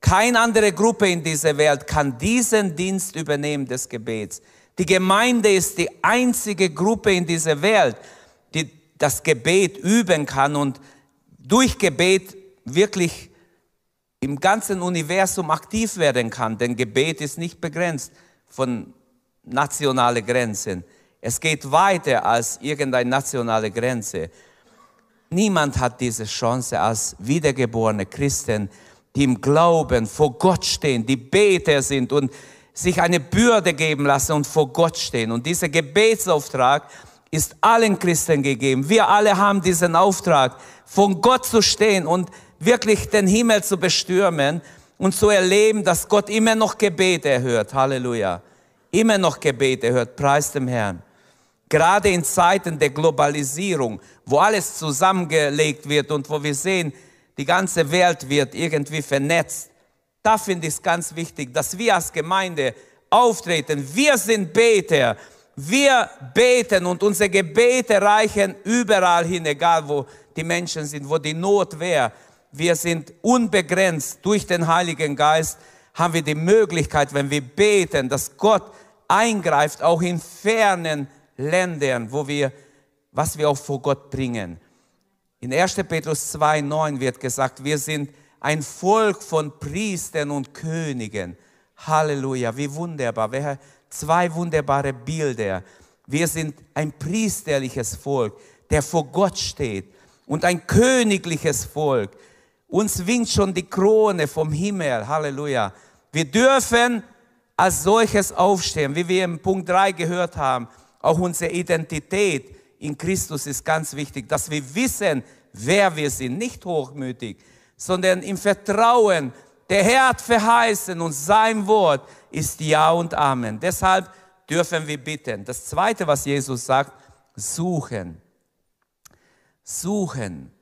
Keine andere Gruppe in dieser Welt kann diesen Dienst übernehmen des Gebets. Die Gemeinde ist die einzige Gruppe in dieser Welt, die das Gebet üben kann und durch Gebet wirklich im ganzen Universum aktiv werden kann. Denn Gebet ist nicht begrenzt von nationalen Grenzen. Es geht weiter als irgendeine nationale Grenze. Niemand hat diese Chance als wiedergeborene Christen, die im Glauben vor Gott stehen, die Beter sind und sich eine Bürde geben lassen und vor Gott stehen. Und dieser Gebetsauftrag ist allen Christen gegeben. Wir alle haben diesen Auftrag, von Gott zu stehen und wirklich den Himmel zu bestürmen und zu erleben, dass Gott immer noch Gebete erhört. Halleluja. Immer noch Gebete erhört. Preis dem Herrn. Gerade in Zeiten der Globalisierung, wo alles zusammengelegt wird und wo wir sehen, die ganze Welt wird irgendwie vernetzt. Da finde ich es ganz wichtig, dass wir als Gemeinde auftreten. Wir sind Beter. Wir beten und unsere Gebete reichen überall hin, egal wo die Menschen sind, wo die Not wäre. Wir sind unbegrenzt durch den Heiligen Geist, haben wir die Möglichkeit, wenn wir beten, dass Gott eingreift, auch in fernen Ländern, wo wir, was wir auch vor Gott bringen. In 1. Petrus 2,9 wird gesagt, wir sind ein Volk von Priestern und Königen. Halleluja, wie wunderbar. Welche zwei wunderbare Bilder. Wir sind ein priesterliches Volk, der vor Gott steht und ein königliches Volk. Uns winkt schon die Krone vom Himmel. Halleluja. Wir dürfen als solches aufstehen, wie wir im Punkt 3 gehört haben. Auch unsere Identität in Christus ist ganz wichtig, dass wir wissen, wer wir sind, nicht hochmütig, sondern im Vertrauen, der Herr hat verheißen und sein Wort ist Ja und Amen. Deshalb dürfen wir bitten. Das Zweite, was Jesus sagt, suchen. Suchen.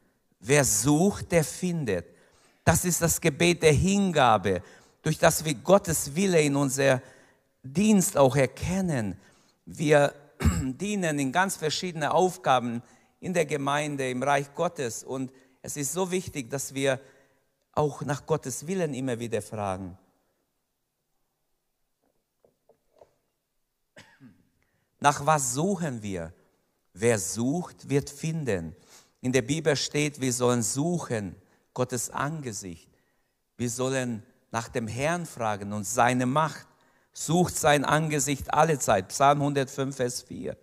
Wer sucht, der findet. Das ist das Gebet der Hingabe, durch das wir Gottes Wille in unser Dienst auch erkennen. Wir dienen in ganz verschiedenen Aufgaben in der Gemeinde, im Reich Gottes. Und es ist so wichtig, dass wir auch nach Gottes Willen immer wieder fragen. Nach was suchen wir? Wer sucht, wird finden. In der Bibel steht, wir sollen suchen Gottes Angesicht. Wir sollen nach dem Herrn fragen und seine Macht. Sucht sein Angesicht alle Zeit. Psalm 105, Vers 4.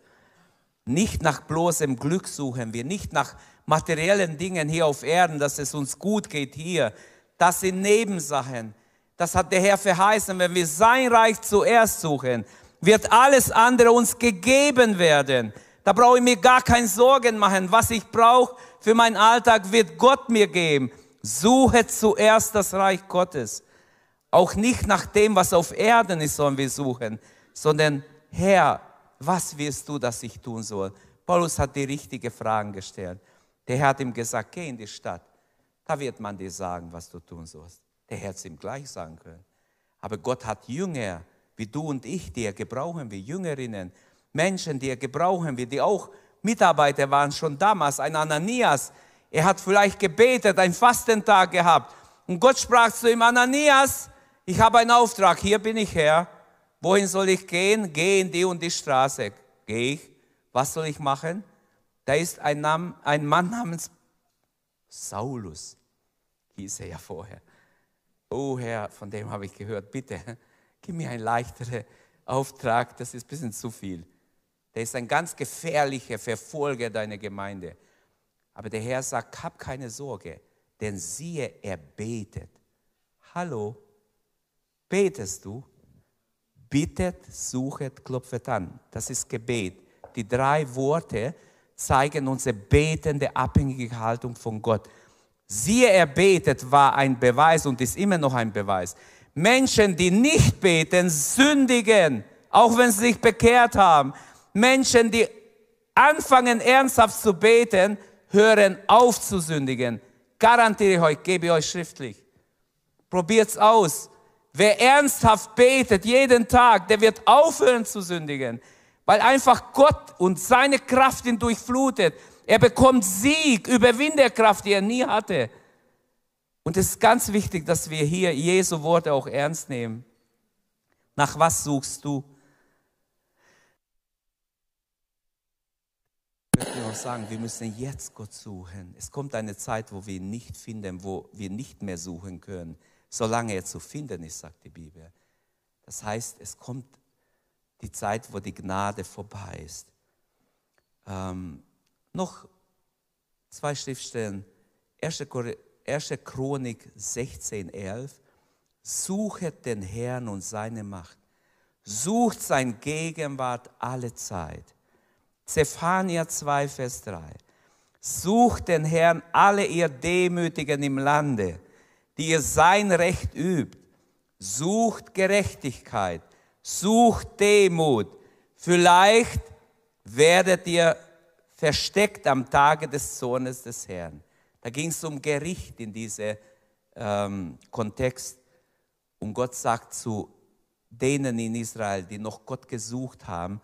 Nicht nach bloßem Glück suchen wir, nicht nach materiellen Dingen hier auf Erden, dass es uns gut geht hier. Das sind Nebensachen. Das hat der Herr verheißen. Wenn wir sein Reich zuerst suchen, wird alles andere uns gegeben werden. Da brauche ich mir gar keine Sorgen machen. Was ich brauche für meinen Alltag, wird Gott mir geben. Suche zuerst das Reich Gottes. Auch nicht nach dem, was auf Erden ist, sollen wir suchen, sondern Herr, was wirst du, dass ich tun soll? Paulus hat die richtigen Fragen gestellt. Der Herr hat ihm gesagt, geh in die Stadt. Da wird man dir sagen, was du tun sollst. Der Herr hätte es ihm gleich sagen können. Aber Gott hat Jünger, wie du und ich, die er gebrauchen wir, Jüngerinnen, Menschen, die er gebrauchen wir, die auch Mitarbeiter waren schon damals. Ein Ananias, er hat vielleicht gebetet, einen Fastentag gehabt. Und Gott sprach zu ihm, Ananias, ich habe einen Auftrag, hier bin ich Herr. Wohin soll ich gehen? Geh in die und die Straße. Gehe ich. Was soll ich machen? Da ist ein, Nam ein Mann namens Saulus, hieß er ja vorher. Oh Herr, von dem habe ich gehört, bitte, gib mir einen leichteren Auftrag, das ist ein bisschen zu viel. Der ist ein ganz gefährlicher Verfolger deiner Gemeinde. Aber der Herr sagt, hab keine Sorge, denn siehe, er betet. Hallo, betest du? Bittet, suchet, klopfet an. Das ist Gebet. Die drei Worte zeigen unsere betende, abhängige Haltung von Gott. Siehe, er betet, war ein Beweis und ist immer noch ein Beweis. Menschen, die nicht beten, sündigen, auch wenn sie sich bekehrt haben. Menschen, die anfangen ernsthaft zu beten, hören auf zu sündigen. Garantiere ich euch, gebe ich euch schriftlich. Probiert's aus. Wer ernsthaft betet jeden Tag, der wird aufhören zu sündigen, weil einfach Gott und seine Kraft ihn durchflutet. Er bekommt Sieg, Überwinderkraft, die er nie hatte. Und es ist ganz wichtig, dass wir hier Jesu Worte auch ernst nehmen. Nach was suchst du? Ich möchte noch sagen, wir müssen jetzt Gott suchen. Es kommt eine Zeit, wo wir ihn nicht finden, wo wir nicht mehr suchen können, solange er zu finden ist, sagt die Bibel. Das heißt, es kommt die Zeit, wo die Gnade vorbei ist. Ähm, noch zwei Schriftstellen. 1. Chronik 16, 11. Suchet den Herrn und seine Macht. Sucht sein Gegenwart alle Zeit. Zephania 2, Vers 3. Sucht den Herrn alle ihr Demütigen im Lande, die ihr sein Recht übt. Sucht Gerechtigkeit. Sucht Demut. Vielleicht werdet ihr versteckt am Tage des Sohnes des Herrn. Da ging es um Gericht in diesem ähm, Kontext. Und Gott sagt zu denen in Israel, die noch Gott gesucht haben,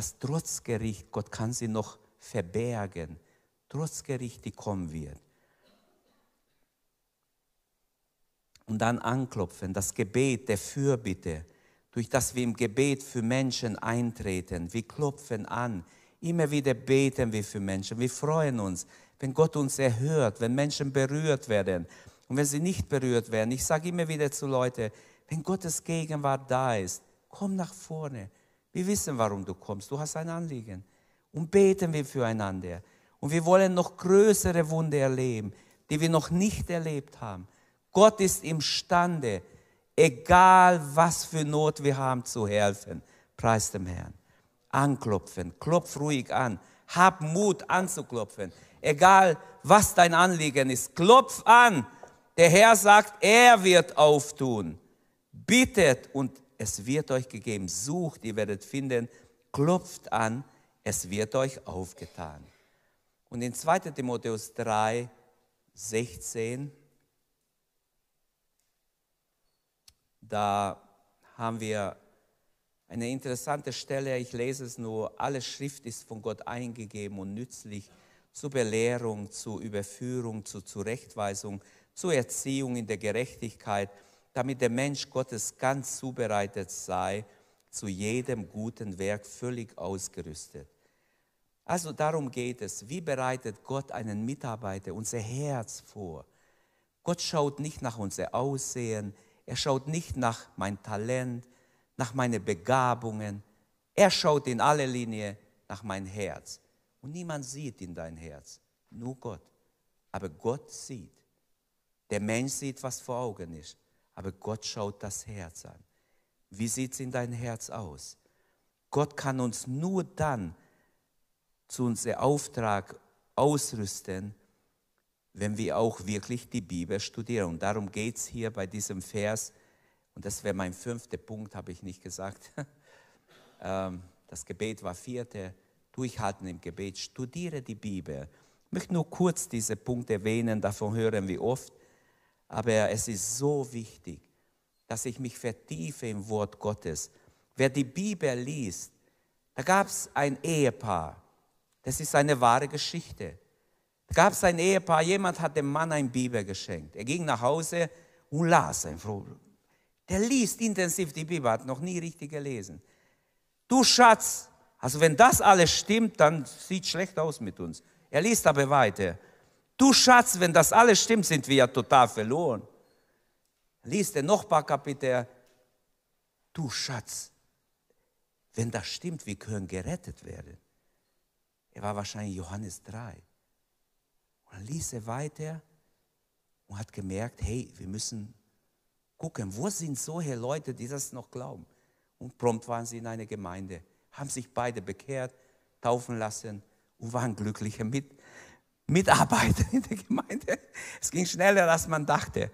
dass trotz Gericht, Gott kann sie noch verbergen, trotz Gericht, die kommen wird. Und dann anklopfen, das Gebet der Fürbitte, durch das wir im Gebet für Menschen eintreten. Wir klopfen an, immer wieder beten wir für Menschen. Wir freuen uns, wenn Gott uns erhört, wenn Menschen berührt werden und wenn sie nicht berührt werden. Ich sage immer wieder zu Leuten, wenn Gottes Gegenwart da ist, komm nach vorne. Wir wissen, warum du kommst. Du hast ein Anliegen. Und beten wir füreinander. Und wir wollen noch größere Wunder erleben, die wir noch nicht erlebt haben. Gott ist imstande, egal was für Not wir haben, zu helfen. Preis dem Herrn. Anklopfen, klopf ruhig an. Hab Mut anzuklopfen. Egal was dein Anliegen ist, klopf an. Der Herr sagt, er wird auftun. Bittet und es wird euch gegeben. Sucht, ihr werdet finden. Klopft an, es wird euch aufgetan. Und in 2 Timotheus 3, 16, da haben wir eine interessante Stelle, ich lese es nur, alle Schrift ist von Gott eingegeben und nützlich zur Belehrung, zur Überführung, zur Zurechtweisung, zur Erziehung in der Gerechtigkeit, damit der Mensch Gottes ganz zubereitet sei, zu jedem guten Werk völlig ausgerüstet. Also darum geht es, wie bereitet Gott einen Mitarbeiter, unser Herz vor? Gott schaut nicht nach unser Aussehen, er schaut nicht nach mein Talent, nach meinen Begabungen, er schaut in aller Linie nach mein Herz. Und niemand sieht in dein Herz, nur Gott. Aber Gott sieht. Der Mensch sieht, was vor Augen ist, aber Gott schaut das Herz an. Wie sieht es in dein Herz aus? Gott kann uns nur dann zu unserem Auftrag ausrüsten, wenn wir auch wirklich die Bibel studieren. Und darum geht es hier bei diesem Vers. Und das wäre mein fünfter Punkt, habe ich nicht gesagt. Ähm, das Gebet war vierte. Durchhalten im Gebet. Studiere die Bibel. Ich möchte nur kurz diese Punkte erwähnen, davon hören wir oft. Aber es ist so wichtig, dass ich mich vertiefe im Wort Gottes. Wer die Bibel liest, da gab es ein Ehepaar. Das ist eine wahre Geschichte. Da gab es ein Ehepaar, jemand hat dem Mann ein Bibel geschenkt. Er ging nach Hause und las ein Der liest intensiv die Bibel, hat noch nie richtig gelesen. Du Schatz, also wenn das alles stimmt, dann sieht es schlecht aus mit uns. Er liest aber weiter. Du Schatz, wenn das alles stimmt, sind wir ja total verloren. Liest er noch ein paar Kapitel. Du Schatz, wenn das stimmt, wir können gerettet werden. Er war wahrscheinlich Johannes 3. Und dann liest er weiter und hat gemerkt, hey, wir müssen gucken, wo sind solche Leute, die das noch glauben? Und prompt waren sie in einer Gemeinde, haben sich beide bekehrt, taufen lassen und waren glückliche Mit Mitarbeiter in der Gemeinde. Es ging schneller, als man dachte.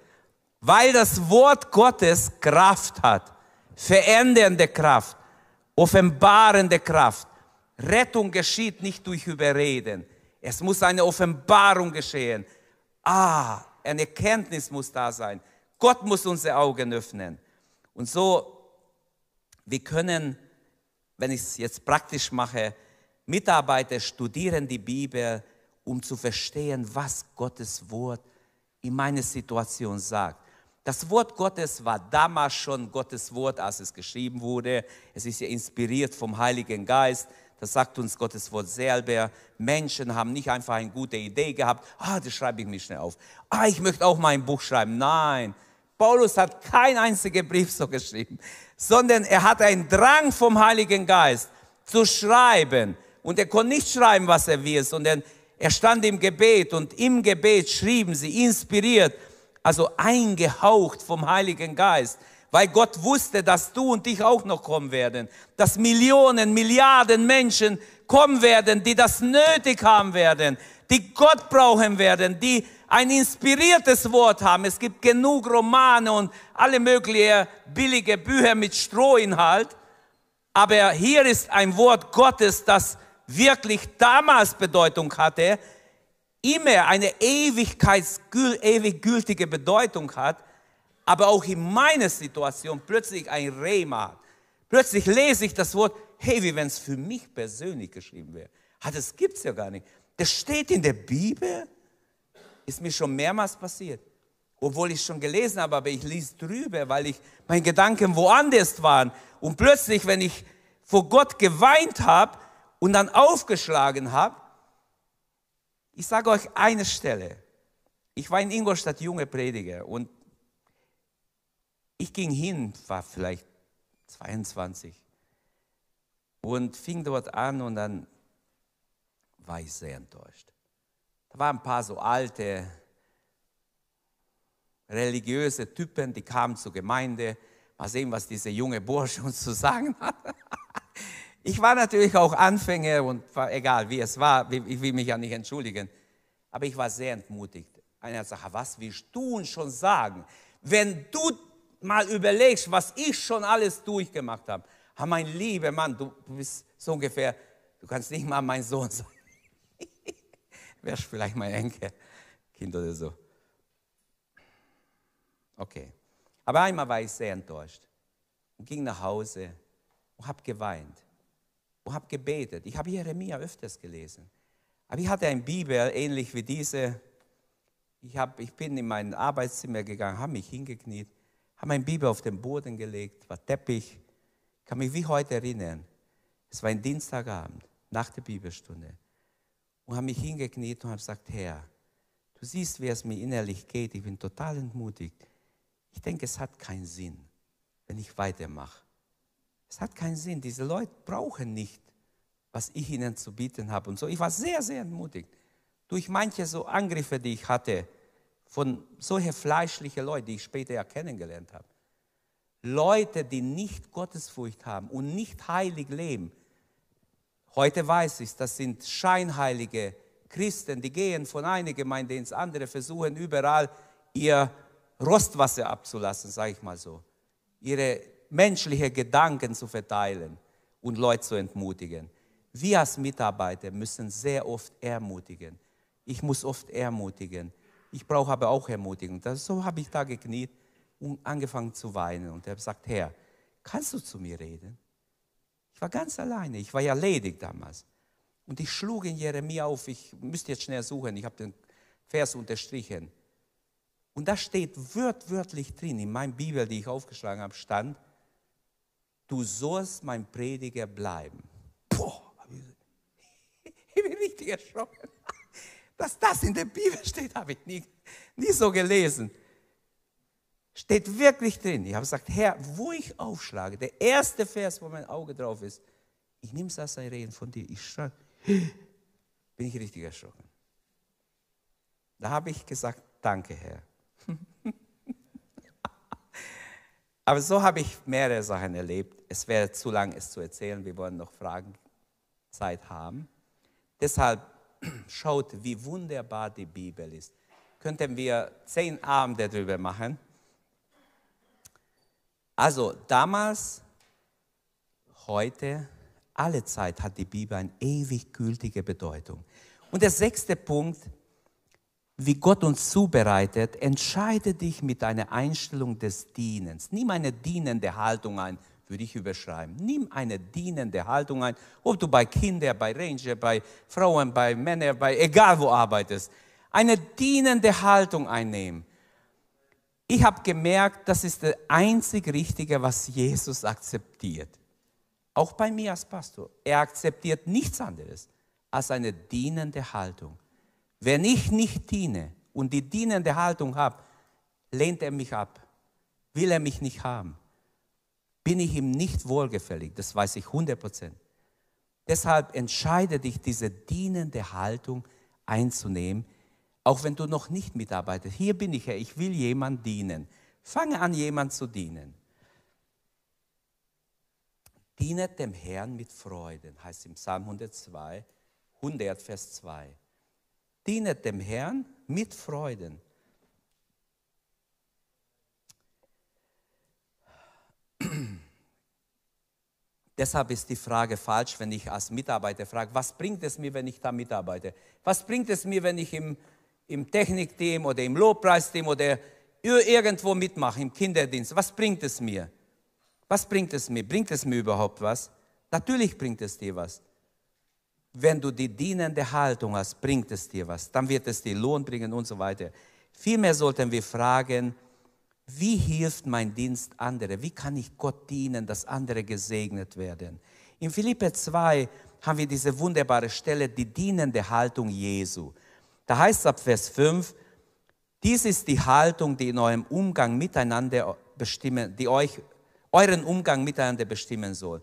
Weil das Wort Gottes Kraft hat, verändernde Kraft, offenbarende Kraft. Rettung geschieht nicht durch Überreden. Es muss eine Offenbarung geschehen. Ah, eine Erkenntnis muss da sein. Gott muss unsere Augen öffnen. Und so, wir können, wenn ich es jetzt praktisch mache, Mitarbeiter studieren die Bibel, um zu verstehen, was Gottes Wort in meiner Situation sagt. Das Wort Gottes war damals schon Gottes Wort, als es geschrieben wurde. Es ist ja inspiriert vom Heiligen Geist. Das sagt uns Gottes Wort selber. Menschen haben nicht einfach eine gute Idee gehabt. Ah, das schreibe ich mir schnell auf. Ah, ich möchte auch mal ein Buch schreiben. Nein. Paulus hat kein einziger Brief so geschrieben, sondern er hat einen Drang vom Heiligen Geist zu schreiben. Und er konnte nicht schreiben, was er will, sondern er stand im Gebet und im Gebet schrieben sie, inspiriert also eingehaucht vom Heiligen Geist, weil Gott wusste, dass du und ich auch noch kommen werden, dass Millionen, Milliarden Menschen kommen werden, die das nötig haben werden, die Gott brauchen werden, die ein inspiriertes Wort haben. Es gibt genug Romane und alle möglichen billige Bücher mit Strohinhalt. Aber hier ist ein Wort Gottes, das wirklich damals Bedeutung hatte, immer eine Ewigkeits, ewig gültige Bedeutung hat, aber auch in meiner Situation plötzlich ein Rema. Plötzlich lese ich das Wort, hey, wie wenn es für mich persönlich geschrieben wäre. Ah, das gibt es ja gar nicht. Das steht in der Bibel. Ist mir schon mehrmals passiert. Obwohl ich schon gelesen habe, aber ich lese drüber, weil ich meine Gedanken woanders waren. Und plötzlich, wenn ich vor Gott geweint habe und dann aufgeschlagen habe, ich sage euch eine Stelle. Ich war in Ingolstadt junge Prediger und ich ging hin, war vielleicht 22 und fing dort an und dann war ich sehr enttäuscht. Da waren ein paar so alte, religiöse Typen, die kamen zur Gemeinde. Mal sehen, was dieser junge Bursche uns zu sagen hat. Ich war natürlich auch Anfänger und war, egal wie es war, ich will mich ja nicht entschuldigen, aber ich war sehr entmutigt. Einer sagt, was willst du uns schon sagen? Wenn du mal überlegst, was ich schon alles durchgemacht habe. Ah, mein lieber Mann, du, bist so ungefähr, du kannst nicht mal mein Sohn sein. Wärst vielleicht mein Enkel, Kind oder so. Okay. Aber einmal war ich sehr enttäuscht und ging nach Hause und habe geweint und habe gebetet. Ich habe Jeremia öfters gelesen. Aber ich hatte eine Bibel, ähnlich wie diese. Ich, hab, ich bin in mein Arbeitszimmer gegangen, habe mich hingekniet, habe meine Bibel auf den Boden gelegt, war Teppich. Ich kann mich wie heute erinnern. Es war ein Dienstagabend, nach der Bibelstunde. Und habe mich hingekniet und habe gesagt, Herr, du siehst, wie es mir innerlich geht. Ich bin total entmutigt. Ich denke, es hat keinen Sinn, wenn ich weitermache. Es hat keinen Sinn. Diese Leute brauchen nicht, was ich ihnen zu bieten habe und so. Ich war sehr, sehr entmutigt durch manche so Angriffe, die ich hatte von solchen fleischlichen Leuten, die ich später ja kennengelernt habe. Leute, die nicht Gottesfurcht haben und nicht heilig leben. Heute weiß ich, das sind scheinheilige Christen, die gehen von einer Gemeinde ins andere, versuchen überall ihr Rostwasser abzulassen, sage ich mal so. Ihre menschliche Gedanken zu verteilen und Leute zu entmutigen. Wir als Mitarbeiter müssen sehr oft ermutigen. Ich muss oft ermutigen. Ich brauche aber auch Ermutigung. Das, so habe ich da gekniet und angefangen zu weinen. Und er gesagt, Herr, kannst du zu mir reden? Ich war ganz alleine. Ich war ja ledig damals. Und ich schlug in Jeremia auf. Ich müsste jetzt schnell suchen. Ich habe den Vers unterstrichen. Und da steht wörtlich drin, in meiner Bibel, die ich aufgeschlagen habe, stand, du sollst mein Prediger bleiben. Boah, ich bin richtig erschrocken. Dass das in der Bibel steht, habe ich nie, nie so gelesen. Steht wirklich drin. Ich habe gesagt, Herr, wo ich aufschlage, der erste Vers, wo mein Auge drauf ist, ich nehme es als ein Reden von dir. Ich schreibe, bin ich richtig erschrocken. Da habe ich gesagt, danke Herr. Aber so habe ich mehrere Sachen erlebt. Es wäre zu lang, es zu erzählen. Wir wollen noch Fragen Zeit haben. Deshalb schaut, wie wunderbar die Bibel ist. Könnten wir zehn Abende darüber machen. Also damals, heute, alle Zeit hat die Bibel eine ewig gültige Bedeutung. Und der sechste Punkt, wie Gott uns zubereitet, entscheide dich mit einer Einstellung des Dienens. Nimm eine dienende Haltung ein, würde ich überschreiben. Nimm eine dienende Haltung ein, ob du bei Kindern, bei Ranger, bei Frauen, bei Männern, bei egal wo arbeitest. Eine dienende Haltung einnehmen. Ich habe gemerkt, das ist das einzig Richtige, was Jesus akzeptiert. Auch bei mir als Pastor. Er akzeptiert nichts anderes als eine dienende Haltung. Wenn ich nicht diene und die dienende Haltung habe, lehnt er mich ab, will er mich nicht haben, bin ich ihm nicht wohlgefällig, das weiß ich 100 Prozent. Deshalb entscheide dich, diese dienende Haltung einzunehmen, auch wenn du noch nicht mitarbeitest. Hier bin ich, Herr, ich will jemand dienen. Fange an, jemand zu dienen. Dienet dem Herrn mit Freuden, heißt im Psalm 102, 100, Vers 2. Dienet dem Herrn mit Freuden. Deshalb ist die Frage falsch, wenn ich als Mitarbeiter frage, was bringt es mir, wenn ich da mitarbeite? Was bringt es mir, wenn ich im, im Technikteam oder im Lobpreisteam oder irgendwo mitmache, im Kinderdienst? Was bringt es mir? Was bringt es mir? Bringt es mir überhaupt was? Natürlich bringt es dir was. Wenn du die dienende Haltung hast, bringt es dir was. Dann wird es dir Lohn bringen und so weiter. Vielmehr sollten wir fragen, wie hilft mein Dienst andere? Wie kann ich Gott dienen, dass andere gesegnet werden? In Philippe 2 haben wir diese wunderbare Stelle, die dienende Haltung Jesu. Da heißt es ab Vers 5, dies ist die Haltung, die in eurem Umgang miteinander bestimmen, die euch euren Umgang miteinander bestimmen soll.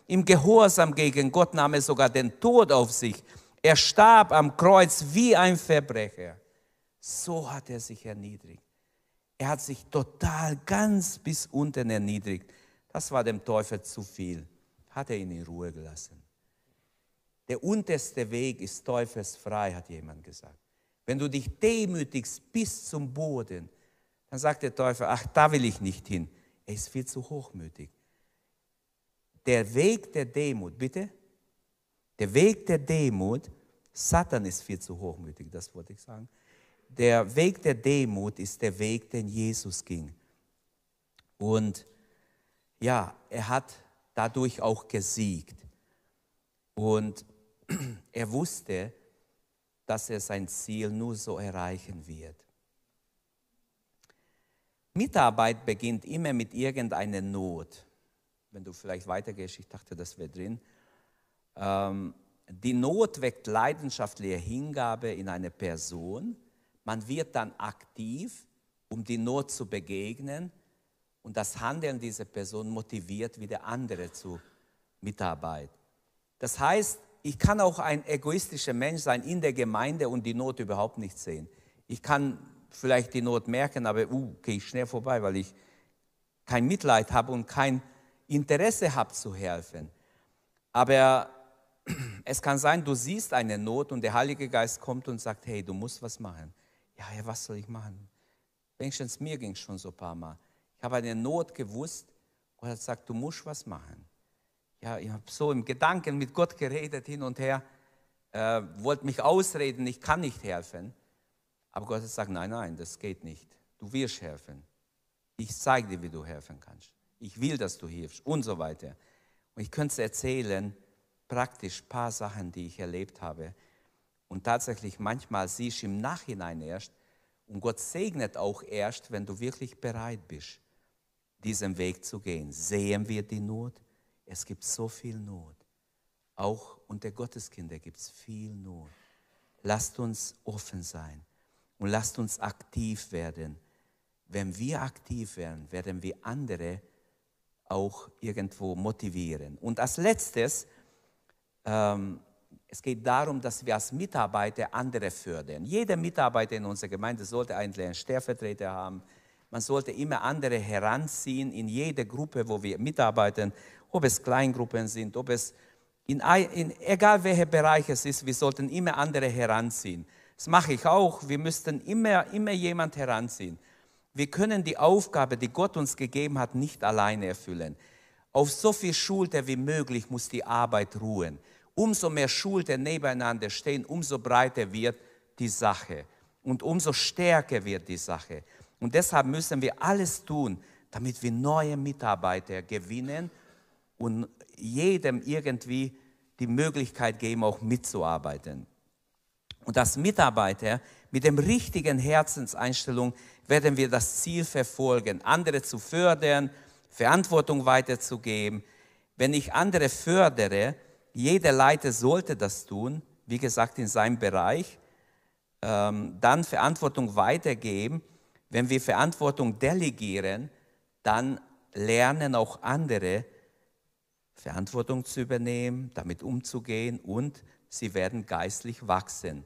Im Gehorsam gegen Gott nahm er sogar den Tod auf sich. Er starb am Kreuz wie ein Verbrecher. So hat er sich erniedrigt. Er hat sich total ganz bis unten erniedrigt. Das war dem Teufel zu viel. Hat er ihn in Ruhe gelassen. Der unterste Weg ist teufelsfrei, hat jemand gesagt. Wenn du dich demütigst bis zum Boden, dann sagt der Teufel, ach, da will ich nicht hin. Er ist viel zu hochmütig. Der Weg der Demut, bitte? Der Weg der Demut, Satan ist viel zu hochmütig, das wollte ich sagen der Weg der Demut ist der Weg, den Jesus ging. Und ja, er hat dadurch auch gesiegt. Und er wusste, dass er sein Ziel nur so erreichen wird. Mitarbeit beginnt immer mit irgendeiner Not. Wenn du vielleicht weitergehst, ich dachte, das wäre drin. Ähm, die Not weckt leidenschaftliche Hingabe in eine Person man wird dann aktiv, um die Not zu begegnen und das Handeln dieser Person motiviert wieder andere zu Mitarbeit. Das heißt, ich kann auch ein egoistischer Mensch sein in der Gemeinde und die Not überhaupt nicht sehen. Ich kann vielleicht die Not merken, aber uh, gehe ich schnell vorbei, weil ich kein Mitleid habe und kein Interesse habe zu helfen. Aber es kann sein, du siehst eine Not und der Heilige Geist kommt und sagt, hey, du musst was machen ja, ja, was soll ich machen? Wenigstens mir ging es schon so ein paar Mal. Ich habe eine Not gewusst und er hat gesagt, du musst was machen. Ja, ich habe so im Gedanken mit Gott geredet hin und her, äh, wollte mich ausreden, ich kann nicht helfen. Aber Gott hat gesagt, nein, nein, das geht nicht. Du wirst helfen. Ich zeige dir, wie du helfen kannst. Ich will, dass du hilfst und so weiter. Und ich könnte erzählen, praktisch ein paar Sachen, die ich erlebt habe. Und tatsächlich manchmal siehst du im Nachhinein erst, und Gott segnet auch erst, wenn du wirklich bereit bist, diesen Weg zu gehen. Sehen wir die Not? Es gibt so viel Not. Auch unter Gotteskinder gibt es viel Not. Lasst uns offen sein und lasst uns aktiv werden. Wenn wir aktiv werden, werden wir andere auch irgendwo motivieren. Und als letztes, ähm, Es geht darum, dass wir als Mitarbeiter andere fördern. Jeder Mitarbeiter in unserer Gemeinde sollte eigentlich einen Stellvertreter haben. Man sollte immer andere heranziehen in jede Gruppe, wo wir mitarbeiten, ob es Kleingruppen sind, ob es in, in egal welcher Bereich es ist, wir sollten immer andere heranziehen. Das mache ich auch. Wir müssten immer, immer jemand heranziehen. Wir können die Aufgabe, die Gott uns gegeben hat, nicht alleine erfüllen. Auf so viel Schulter wie möglich muss die Arbeit ruhen. Umso mehr Schultern nebeneinander stehen, umso breiter wird die Sache und umso stärker wird die Sache. Und deshalb müssen wir alles tun, damit wir neue Mitarbeiter gewinnen und jedem irgendwie die Möglichkeit geben, auch mitzuarbeiten. Und als Mitarbeiter mit dem richtigen Herzenseinstellung werden wir das Ziel verfolgen, andere zu fördern, Verantwortung weiterzugeben. Wenn ich andere fördere, jeder Leiter sollte das tun, wie gesagt, in seinem Bereich, ähm, dann Verantwortung weitergeben. Wenn wir Verantwortung delegieren, dann lernen auch andere Verantwortung zu übernehmen, damit umzugehen und sie werden geistlich wachsen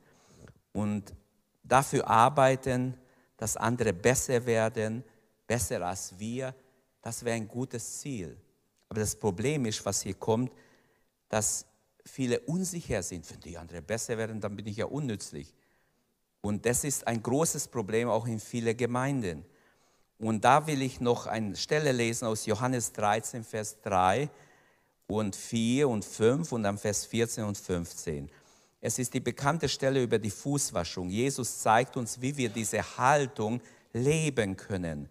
und dafür arbeiten, dass andere besser werden, besser als wir. Das wäre ein gutes Ziel. Aber das Problem ist, was hier kommt, dass viele unsicher sind. Wenn die anderen besser werden, dann bin ich ja unnützlich. Und das ist ein großes Problem auch in vielen Gemeinden. Und da will ich noch eine Stelle lesen aus Johannes 13, Vers 3 und 4 und 5 und dann Vers 14 und 15. Es ist die bekannte Stelle über die Fußwaschung. Jesus zeigt uns, wie wir diese Haltung leben können.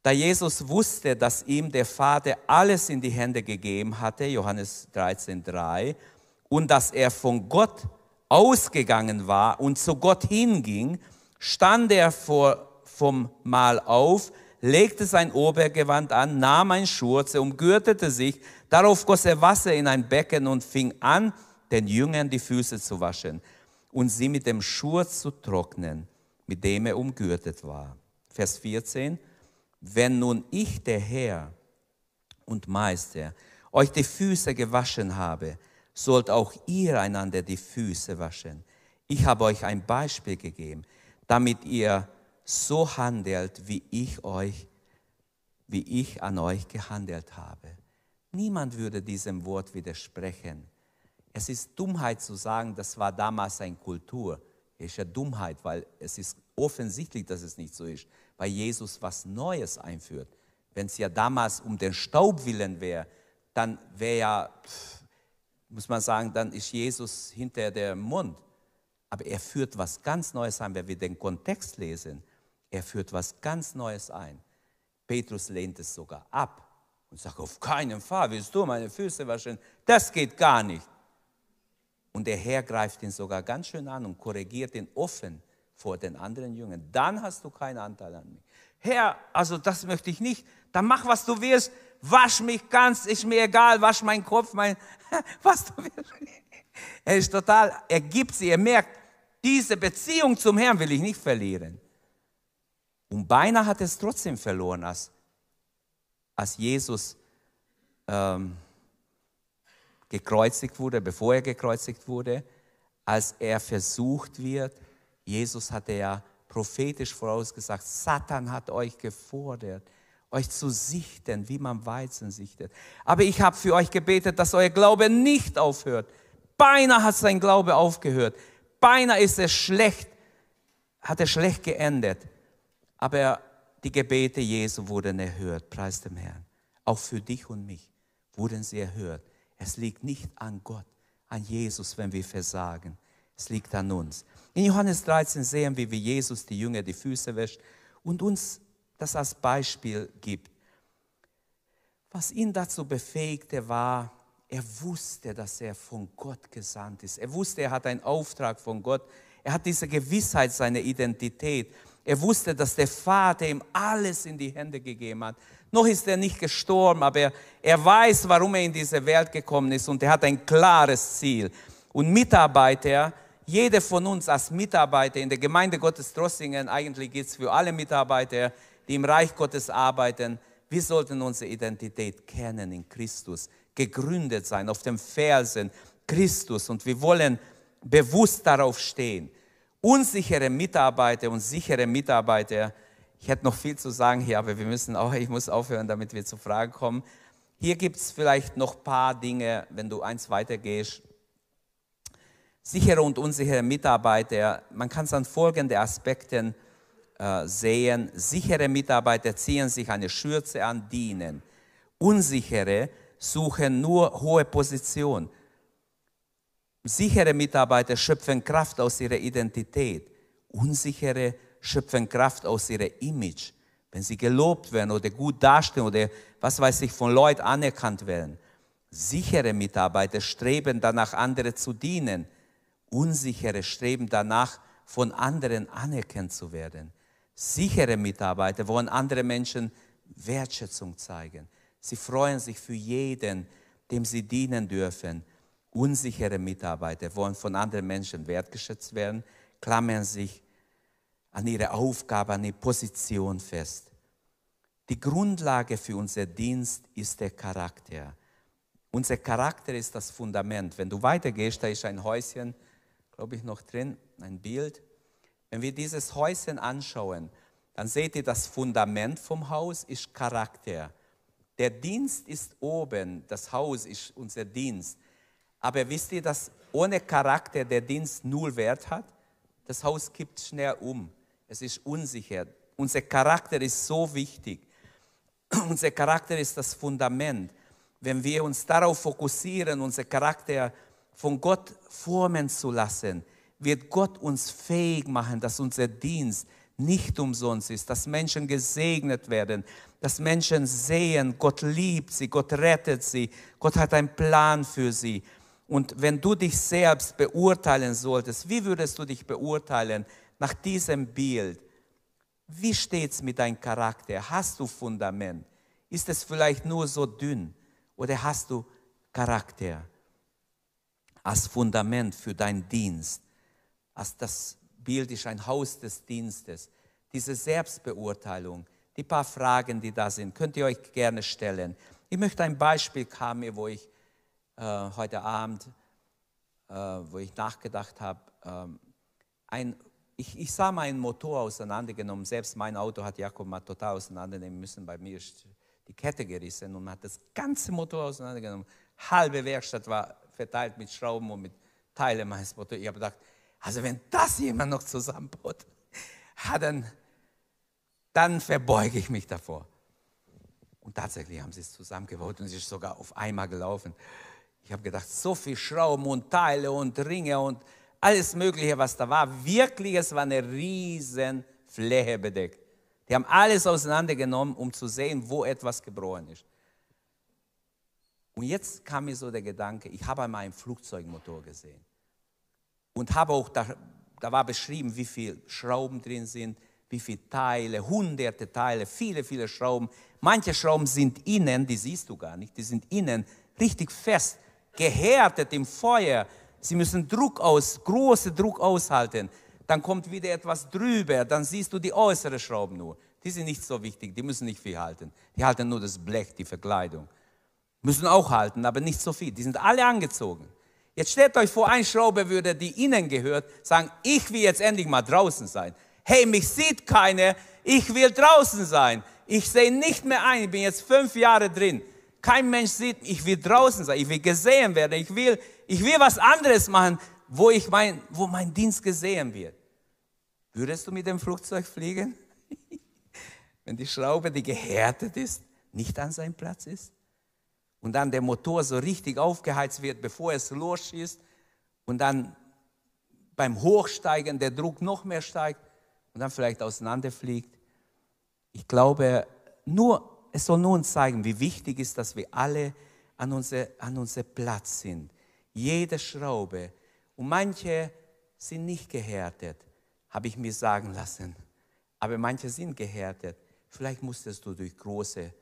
Da Jesus wusste, dass ihm der Vater alles in die Hände gegeben hatte, Johannes 13,3, und dass er von Gott ausgegangen war und zu Gott hinging, stand er vor, vom Mahl auf, legte sein Obergewand an, nahm ein Schurze, umgürtete sich, darauf goss er Wasser in ein Becken und fing an, den Jüngern die Füße zu waschen und sie mit dem Schurz zu trocknen, mit dem er umgürtet war. Vers 14. Wenn nun ich, der Herr und Meister, euch die Füße gewaschen habe, sollt auch ihr einander die Füße waschen. Ich habe euch ein Beispiel gegeben, damit ihr so handelt, wie ich euch, wie ich an euch gehandelt habe. Niemand würde diesem Wort widersprechen. Es ist Dummheit zu sagen, das war damals eine Kultur. Es ist ja Dummheit, weil es ist offensichtlich, dass es nicht so ist weil Jesus was Neues einführt. Wenn es ja damals um den Staub willen wäre, dann wäre ja, muss man sagen, dann ist Jesus hinter dem Mund. Aber er führt was ganz Neues ein, wenn wir den Kontext lesen. Er führt was ganz Neues ein. Petrus lehnt es sogar ab und sagt, auf keinen Fall willst du meine Füße waschen. Das geht gar nicht. Und der Herr greift ihn sogar ganz schön an und korrigiert ihn offen vor den anderen Jüngern. Dann hast du keinen Anteil an mir. Herr, also das möchte ich nicht. Dann mach, was du willst. Wasch mich ganz, ist mir egal. Wasch meinen Kopf, mein, was du willst. Er ist total, er gibt sie, er merkt, diese Beziehung zum Herrn will ich nicht verlieren. Und beinahe hat es trotzdem verloren, als, als Jesus ähm, gekreuzigt wurde, bevor er gekreuzigt wurde, als er versucht wird, Jesus hatte ja prophetisch vorausgesagt, Satan hat euch gefordert, euch zu sichten, wie man Weizen sichtet. Aber ich habe für euch gebetet, dass euer Glaube nicht aufhört. Beinahe hat sein Glaube aufgehört. Beinahe ist er schlecht, hat er schlecht geendet. Aber die Gebete Jesu wurden erhört, preis dem Herrn. Auch für dich und mich wurden sie erhört. Es liegt nicht an Gott, an Jesus, wenn wir versagen. Es liegt an uns. In Johannes 13 sehen wir, wie Jesus die Jünger die Füße wäscht und uns das als Beispiel gibt. Was ihn dazu befähigte, war, er wusste, dass er von Gott gesandt ist. Er wusste, er hat einen Auftrag von Gott. Er hat diese Gewissheit seiner Identität. Er wusste, dass der Vater ihm alles in die Hände gegeben hat. Noch ist er nicht gestorben, aber er, weiß, warum er in diese Welt gekommen ist und er hat ein klares Ziel. Und Mitarbeiter, jeder von uns als Mitarbeiter in der Gemeinde Gottes Trossingen, eigentlich geht es für alle Mitarbeiter, die im Reich Gottes arbeiten, wir sollten unsere Identität kennen in Christus, gegründet sein auf dem Felsen, Christus und wir wollen bewusst darauf stehen. Unsichere Mitarbeiter und sichere Mitarbeiter, ich hätte noch viel zu sagen hier, aber wir müssen auch, ich muss aufhören, damit wir zu Fragen kommen. Hier gibt es vielleicht noch ein paar Dinge, wenn du eins weitergehst. Sichere und unsichere Mitarbeiter, man kann es an folgenden Aspekten äh, sehen. Sichere Mitarbeiter ziehen sich eine Schürze an, dienen. Unsichere suchen nur hohe Position. Sichere Mitarbeiter schöpfen Kraft aus ihrer Identität. Unsichere schöpfen Kraft aus ihrem Image. Wenn sie gelobt werden oder gut dastehen oder was weiß ich von Leuten anerkannt werden. Sichere Mitarbeiter streben danach, andere zu dienen. Unsichere streben danach, von anderen anerkannt zu werden. Sichere Mitarbeiter wollen andere Menschen Wertschätzung zeigen. Sie freuen sich für jeden, dem sie dienen dürfen. Unsichere Mitarbeiter wollen von anderen Menschen wertgeschätzt werden, klammern sich an ihre Aufgabe, an ihre Position fest. Die Grundlage für unser Dienst ist der Charakter. Unser Charakter ist das Fundament. Wenn du weitergehst, da ist ein Häuschen, glaube ich, noch drin, ein Bild. Wenn wir dieses Häuschen anschauen, dann seht ihr, das Fundament vom Haus ist Charakter. Der Dienst ist oben, das Haus ist unser Dienst. Aber wisst ihr, dass ohne Charakter der Dienst null Wert hat? Das Haus kippt schnell um es ist unsicher. Unser Charakter ist so wichtig. Unser Charakter ist das Fundament. Wenn wir uns darauf fokussieren, unser Charakter von Gott formen zu lassen, wird Gott uns fähig machen, dass unser Dienst nicht umsonst ist, dass Menschen gesegnet werden, dass Menschen sehen, Gott liebt sie, Gott rettet sie, Gott hat einen Plan für sie. Und wenn du dich selbst beurteilen solltest, wie würdest du dich beurteilen, nach diesem Bild, wie steht es mit deinem Charakter? Hast du Fundament? Ist es vielleicht nur so dünn oder hast du Charakter als Fundament für deinen Dienst? Als das Bild ist ein Haus des Dienstes. Diese Selbstbeurteilung, die paar Fragen, die da sind, könnt ihr euch gerne stellen. Ich möchte ein Beispiel mir, wo ich äh, heute Abend, äh, wo ich nachgedacht habe, äh, ein ich, ich sah meinen Motor auseinandergenommen. Selbst mein Auto hat Jakob mal total auseinandernehmen müssen. Bei mir ist die Kette gerissen und hat das ganze Motor auseinandergenommen. Halbe Werkstatt war verteilt mit Schrauben und mit Teilen meines Motors. Ich habe gedacht, also wenn das jemand noch zusammenbaut, dann, dann verbeuge ich mich davor. Und tatsächlich haben sie es zusammengebaut und es ist sogar auf einmal gelaufen. Ich habe gedacht, so viel Schrauben und Teile und Ringe und alles Mögliche, was da war. Wirklich, es war eine riesen Fläche bedeckt. Die haben alles auseinandergenommen, um zu sehen, wo etwas gebrochen ist. Und jetzt kam mir so der Gedanke, ich habe einmal einen Flugzeugmotor gesehen und habe auch, da, da war beschrieben, wie viele Schrauben drin sind, wie viele Teile, hunderte Teile, viele, viele Schrauben. Manche Schrauben sind innen, die siehst du gar nicht, die sind innen richtig fest, gehärtet im Feuer, Sie müssen Druck aus, großen Druck aushalten. Dann kommt wieder etwas drüber, dann siehst du die äußeren Schrauben nur. Die sind nicht so wichtig, die müssen nicht viel halten. Die halten nur das Blech, die Verkleidung. Müssen auch halten, aber nicht so viel. Die sind alle angezogen. Jetzt stellt euch vor, ein Schraube würde, die innen gehört, sagen, ich will jetzt endlich mal draußen sein. Hey, mich sieht keiner, ich will draußen sein. Ich sehe nicht mehr ein, ich bin jetzt fünf Jahre drin. Kein Mensch sieht, ich will draußen sein, ich will gesehen werden, ich will ich will was anderes machen, wo, ich mein, wo mein Dienst gesehen wird. Würdest du mit dem Flugzeug fliegen? Wenn die Schraube, die gehärtet ist, nicht an seinem Platz ist? Und dann der Motor so richtig aufgeheizt wird, bevor es losschießt und dann beim Hochsteigen der Druck noch mehr steigt und dann vielleicht auseinanderfliegt. Ich glaube, nur, es soll nur uns zeigen, wie wichtig ist, dass wir alle an unser, an unser Platz sind jede Schraube. Und manche sind nicht gehärtet, habe ich mir sagen lassen. Aber manche sind gehärtet. Vielleicht musstest du durch große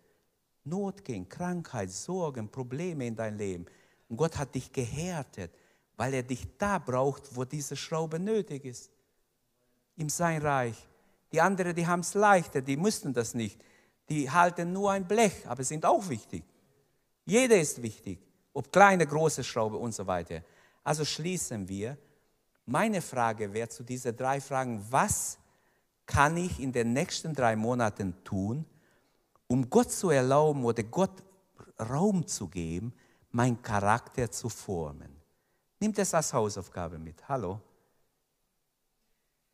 Not gehen, Krankheit, Sorgen, Probleme in dein Leben. Und Gott hat dich gehärtet, weil er dich da braucht, wo diese Schraube nötig ist. Im Sein Reich. Die anderen, die haben es leichter, die müssten das nicht. Die halten nur ein Blech, aber sind auch wichtig. Jeder ist wichtig ob kleine, große Schraube und so weiter. Also schließen wir. Meine Frage wäre zu diesen drei Fragen, was kann ich in den nächsten drei Monaten tun, um Gott zu erlauben oder Gott Raum zu geben, meinen Charakter zu formen? Nimmt es als Hausaufgabe mit. Hallo?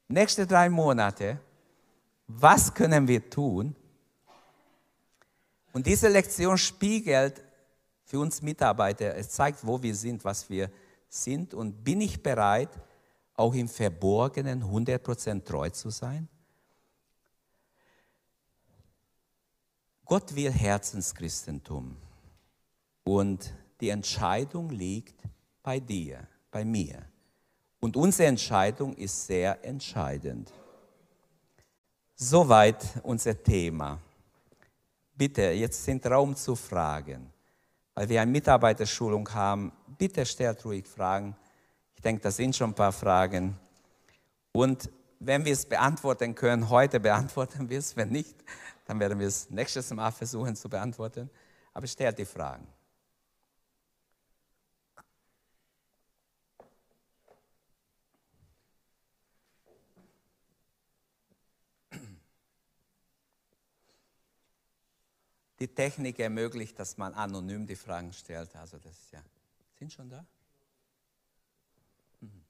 Nächste drei Monate, was können wir tun? Und diese Lektion spiegelt für uns Mitarbeiter, es zeigt, wo wir sind, was wir sind. Und bin ich bereit, auch im Verborgenen 100% treu zu sein? Gott will Herzenschristentum. Und die Entscheidung liegt bei dir, bei mir. Und unsere Entscheidung ist sehr entscheidend. Soweit unser Thema. Bitte, jetzt sind Raum zu fragen. Weil wir eine Mitarbeiterschulung haben, bitte stellt ruhig Fragen. Ich denke, das sind schon ein paar Fragen. Und wenn wir es beantworten können, heute beantworten wir es. Wenn nicht, dann werden wir es nächstes Mal versuchen zu beantworten. Aber stellt die Fragen. Die Technik ermöglicht, dass man anonym die Fragen stellt. Also das ist ja. Sind schon da? Mhm.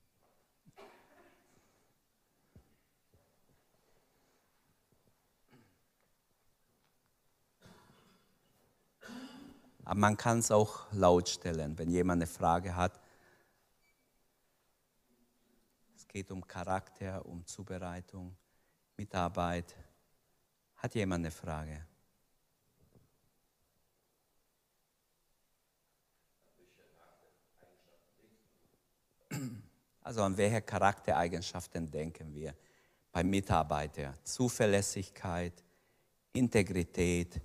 Aber man kann es auch laut stellen, wenn jemand eine Frage hat. Es geht um Charakter, um Zubereitung, Mitarbeit. Hat jemand eine Frage? Also an welche Charaktereigenschaften denken wir beim Mitarbeiter? Zuverlässigkeit, Integrität,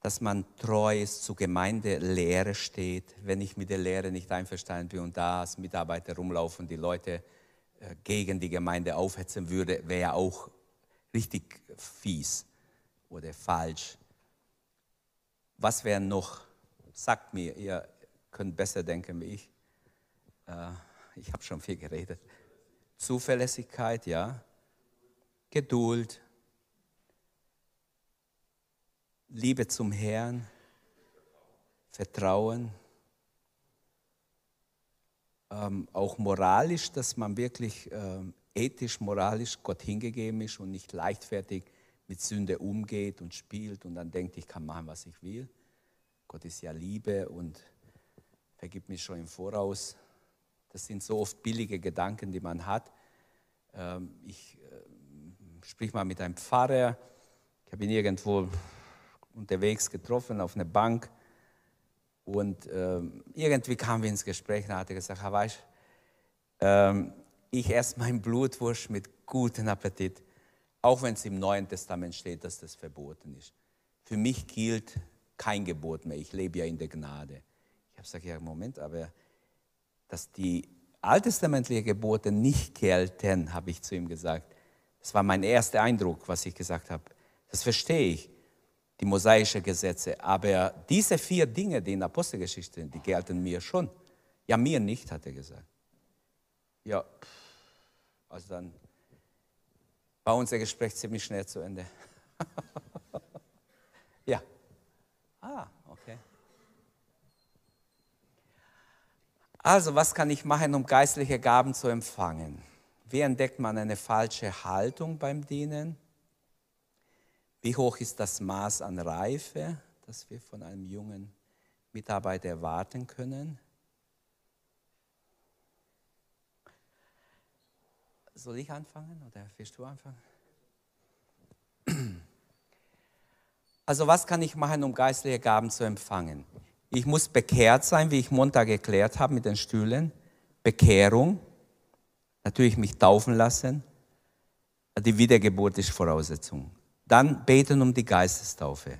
dass man treu ist, zur Gemeindelehre steht. Wenn ich mit der Lehre nicht einverstanden bin und da als Mitarbeiter rumlaufen, die Leute äh, gegen die Gemeinde aufhetzen würde, wäre auch richtig fies oder falsch. Was wäre noch? Sagt mir, ihr könnt besser denken wie ich. Äh, ich habe schon viel geredet. Zuverlässigkeit, ja. Geduld. Liebe zum Herrn. Vertrauen. Ähm, auch moralisch, dass man wirklich ähm, ethisch, moralisch Gott hingegeben ist und nicht leichtfertig mit Sünde umgeht und spielt und dann denkt, ich kann machen, was ich will. Gott ist ja Liebe und vergibt mich schon im Voraus. Das sind so oft billige Gedanken, die man hat. Ähm, ich äh, sprich mal mit einem Pfarrer. Ich habe ihn irgendwo unterwegs getroffen auf einer Bank. Und ähm, irgendwie kamen wir ins Gespräch. Da hat er gesagt: Weisch, ähm, ich esse mein Blutwurst mit gutem Appetit, auch wenn es im Neuen Testament steht, dass das verboten ist. Für mich gilt kein Gebot mehr. Ich lebe ja in der Gnade. Ich habe gesagt: Ja, Moment, aber dass die alttestamentlichen Gebote nicht gelten, habe ich zu ihm gesagt. Das war mein erster Eindruck, was ich gesagt habe. Das verstehe ich, die mosaischen Gesetze. Aber diese vier Dinge, die in der Apostelgeschichte sind, die gelten mir schon. Ja, mir nicht, hat er gesagt. Ja, also dann war unser Gespräch ziemlich schnell zu Ende. ja. Ah, Also, was kann ich machen, um geistliche Gaben zu empfangen? Wie entdeckt man eine falsche Haltung beim Dienen? Wie hoch ist das Maß an Reife, das wir von einem jungen Mitarbeiter erwarten können? Soll ich anfangen oder willst du anfangen? Also was kann ich machen, um geistliche Gaben zu empfangen? Ich muss bekehrt sein, wie ich Montag erklärt habe mit den Stühlen. Bekehrung. Natürlich mich taufen lassen. Die Wiedergeburt ist Voraussetzung. Dann beten um die Geistestaufe.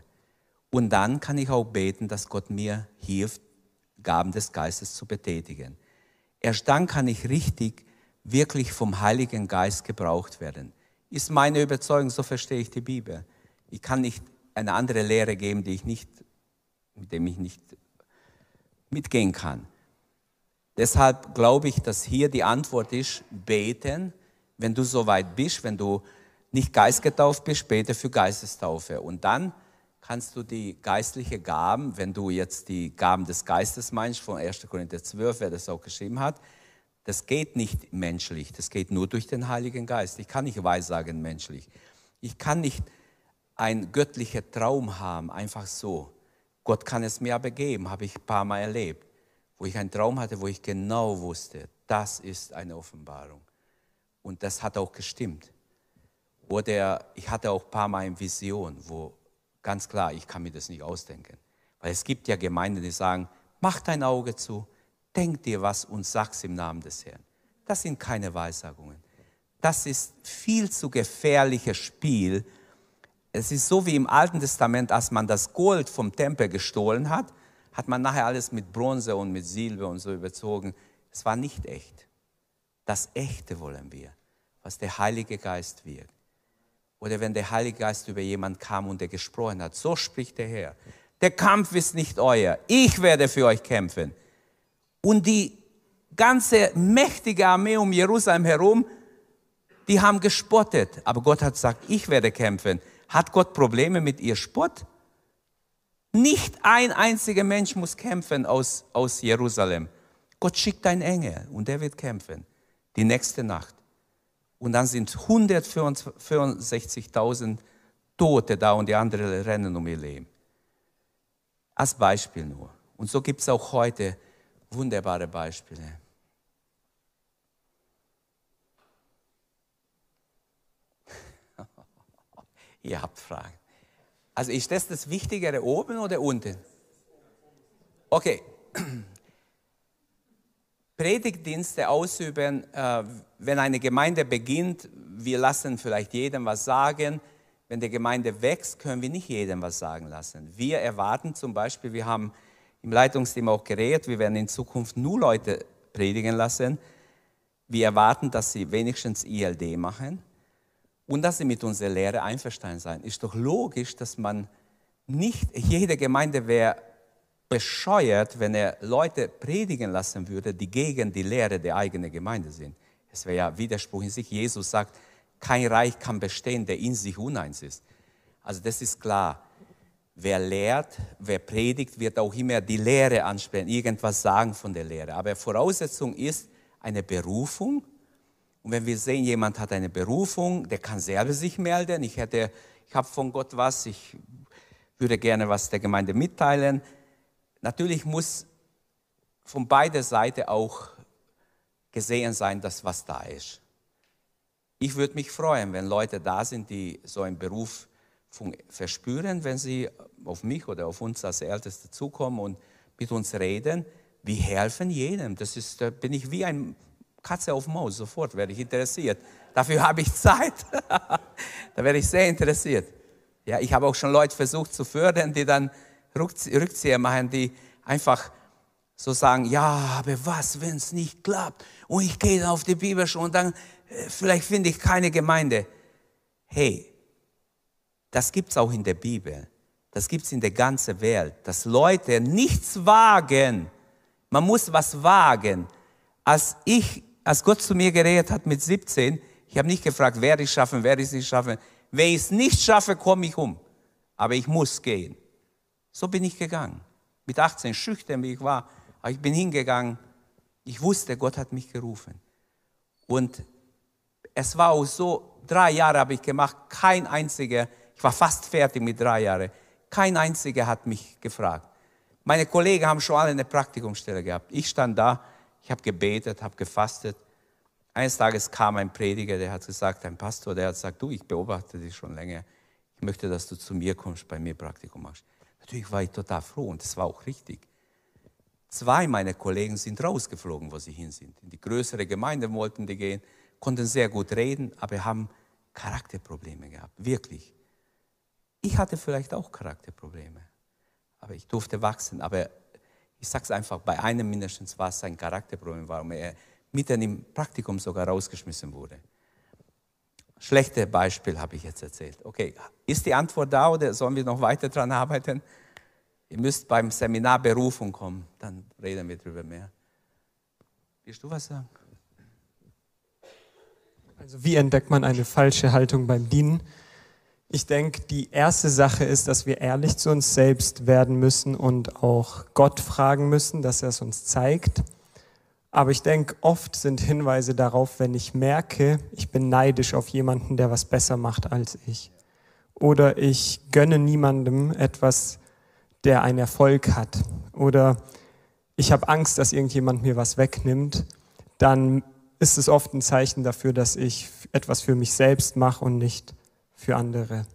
Und dann kann ich auch beten, dass Gott mir hilft, Gaben des Geistes zu betätigen. Erst dann kann ich richtig, wirklich vom Heiligen Geist gebraucht werden. Ist meine Überzeugung, so verstehe ich die Bibel. Ich kann nicht eine andere Lehre geben, die ich nicht, mit dem ich nicht mitgehen kann. Deshalb glaube ich, dass hier die Antwort ist, beten, wenn du so weit bist, wenn du nicht geistgetauft bist, bete für Geistestaufe. Und dann kannst du die geistliche Gaben, wenn du jetzt die Gaben des Geistes meinst, von 1. Korinther 12, wer das auch geschrieben hat, das geht nicht menschlich, das geht nur durch den Heiligen Geist. Ich kann nicht weissagen menschlich. Ich kann nicht einen göttlichen Traum haben, einfach so. Gott kann es mir aber geben, habe ich ein paar Mal erlebt, wo ich einen Traum hatte, wo ich genau wusste, das ist eine Offenbarung. Und das hat auch gestimmt. Oder ich hatte auch ein paar Mal eine Vision, wo ganz klar, ich kann mir das nicht ausdenken. Weil es gibt ja Gemeinden, die sagen, mach dein Auge zu, denk dir was und sag's im Namen des Herrn. Das sind keine Weissagungen. Das ist viel zu gefährliches Spiel. Es ist so wie im Alten Testament, als man das Gold vom Tempel gestohlen hat, hat man nachher alles mit Bronze und mit Silber und so überzogen. Es war nicht echt. Das Echte wollen wir, was der Heilige Geist wirkt. Oder wenn der Heilige Geist über jemand kam und der gesprochen hat, so spricht der Herr. Der Kampf ist nicht euer, ich werde für euch kämpfen. Und die ganze mächtige Armee um Jerusalem herum, die haben gespottet. Aber Gott hat gesagt, ich werde kämpfen. Hat Gott Probleme mit ihr Spott? Nicht ein einziger Mensch muss kämpfen aus, aus Jerusalem. Gott schickt einen Engel und der wird kämpfen. Die nächste Nacht. Und dann sind 164.000 Tote da und die anderen rennen um ihr Leben. Als Beispiel nur. Und so gibt es auch heute wunderbare Beispiele. Ihr habt Fragen. Also ist das das Wichtigere oben oder unten? Okay, Predigtdienste ausüben, äh, wenn eine Gemeinde beginnt, wir lassen vielleicht jedem was sagen. Wenn die Gemeinde wächst, können wir nicht jedem was sagen lassen. Wir erwarten zum Beispiel, wir haben im Leitungsteam auch geredet, wir werden in Zukunft nur Leute predigen lassen. Wir erwarten, dass sie wenigstens ILD machen und dass sie mit unserer Lehre einverstanden sein. Ist doch logisch, dass man nicht jede Gemeinde wäre bescheuert, wenn er Leute predigen lassen würde, die gegen die Lehre der eigenen Gemeinde sind. Es wäre ja Widerspruch in sich. Jesus sagt, kein Reich kann bestehen, der in sich uneins ist. Also das ist klar. Wer lehrt, wer predigt, wird auch immer die Lehre ansprechen, irgendwas sagen von der Lehre. Aber Voraussetzung ist eine Berufung. Und wenn wir sehen, jemand hat eine Berufung, der kann selber sich melden. Ich hätte, ich habe von Gott was, ich würde gerne was der Gemeinde mitteilen Natürlich muss von beider Seiten auch gesehen sein, dass was da ist. Ich würde mich freuen, wenn Leute da sind, die so einen Beruf verspüren, wenn sie auf mich oder auf uns als Älteste zukommen und mit uns reden. Wir helfen jedem. Das ist, da bin ich wie ein Katze auf Maus. Sofort werde ich interessiert. Dafür habe ich Zeit. da werde ich sehr interessiert. Ja, ich habe auch schon Leute versucht zu fördern, die dann Rückzieher machen, die einfach so sagen, ja, aber was, wenn es nicht klappt? Und ich gehe dann auf die Bibelschule und dann, äh, vielleicht finde ich keine Gemeinde. Hey, das gibt es auch in der Bibel. Das gibt es in der ganzen Welt, dass Leute nichts wagen. Man muss was wagen. Als ich, als Gott zu mir geredet hat mit 17, ich habe nicht gefragt, wer ich schaffen, wer ich nicht schaffen. Wenn ich es nicht schaffe, komme ich um. Aber ich muss gehen. So bin ich gegangen. Mit 18, schüchtern wie ich war, aber ich bin hingegangen. Ich wusste, Gott hat mich gerufen. Und es war auch so, drei Jahre habe ich gemacht, kein einziger, ich war fast fertig mit drei Jahren, kein einziger hat mich gefragt. Meine Kollegen haben schon alle eine Praktikumsstelle gehabt. Ich stand da, ich habe gebetet, habe gefastet. Eines Tages kam ein Prediger, der hat gesagt, ein Pastor, der hat gesagt, du, ich beobachte dich schon länger. Ich möchte, dass du zu mir kommst, bei mir Praktikum machst. Natürlich war ich total froh und das war auch richtig. Zwei meiner Kollegen sind rausgeflogen, wo sie hin sind. In die größere Gemeinde wollten die gehen, konnten sehr gut reden, aber haben Charakterprobleme gehabt, wirklich. Ich hatte vielleicht auch Charakterprobleme, aber ich durfte wachsen. Aber ich sage es einfach, bei einem mindestens war es ein Charakterproblem, warum er mitten im Praktikum sogar rausgeschmissen wurde. Schlechte Beispiel habe ich jetzt erzählt. Okay, ist die Antwort da oder sollen wir noch weiter daran arbeiten? Ihr müsst beim Seminar Berufung kommen, dann reden wir darüber mehr. Willst du was sagen? Also wie entdeckt man eine falsche Haltung beim Dienen? Ich denke, die erste Sache ist, dass wir ehrlich zu uns selbst werden müssen und auch Gott fragen müssen, dass er es uns zeigt. Aber ich denke, oft sind Hinweise darauf, wenn ich merke, ich bin neidisch auf jemanden, der was besser macht als ich. Oder ich gönne niemandem etwas, der einen Erfolg hat. Oder ich habe Angst, dass irgendjemand mir was wegnimmt. Dann ist es oft ein Zeichen dafür, dass ich etwas für mich selbst mache und nicht für andere.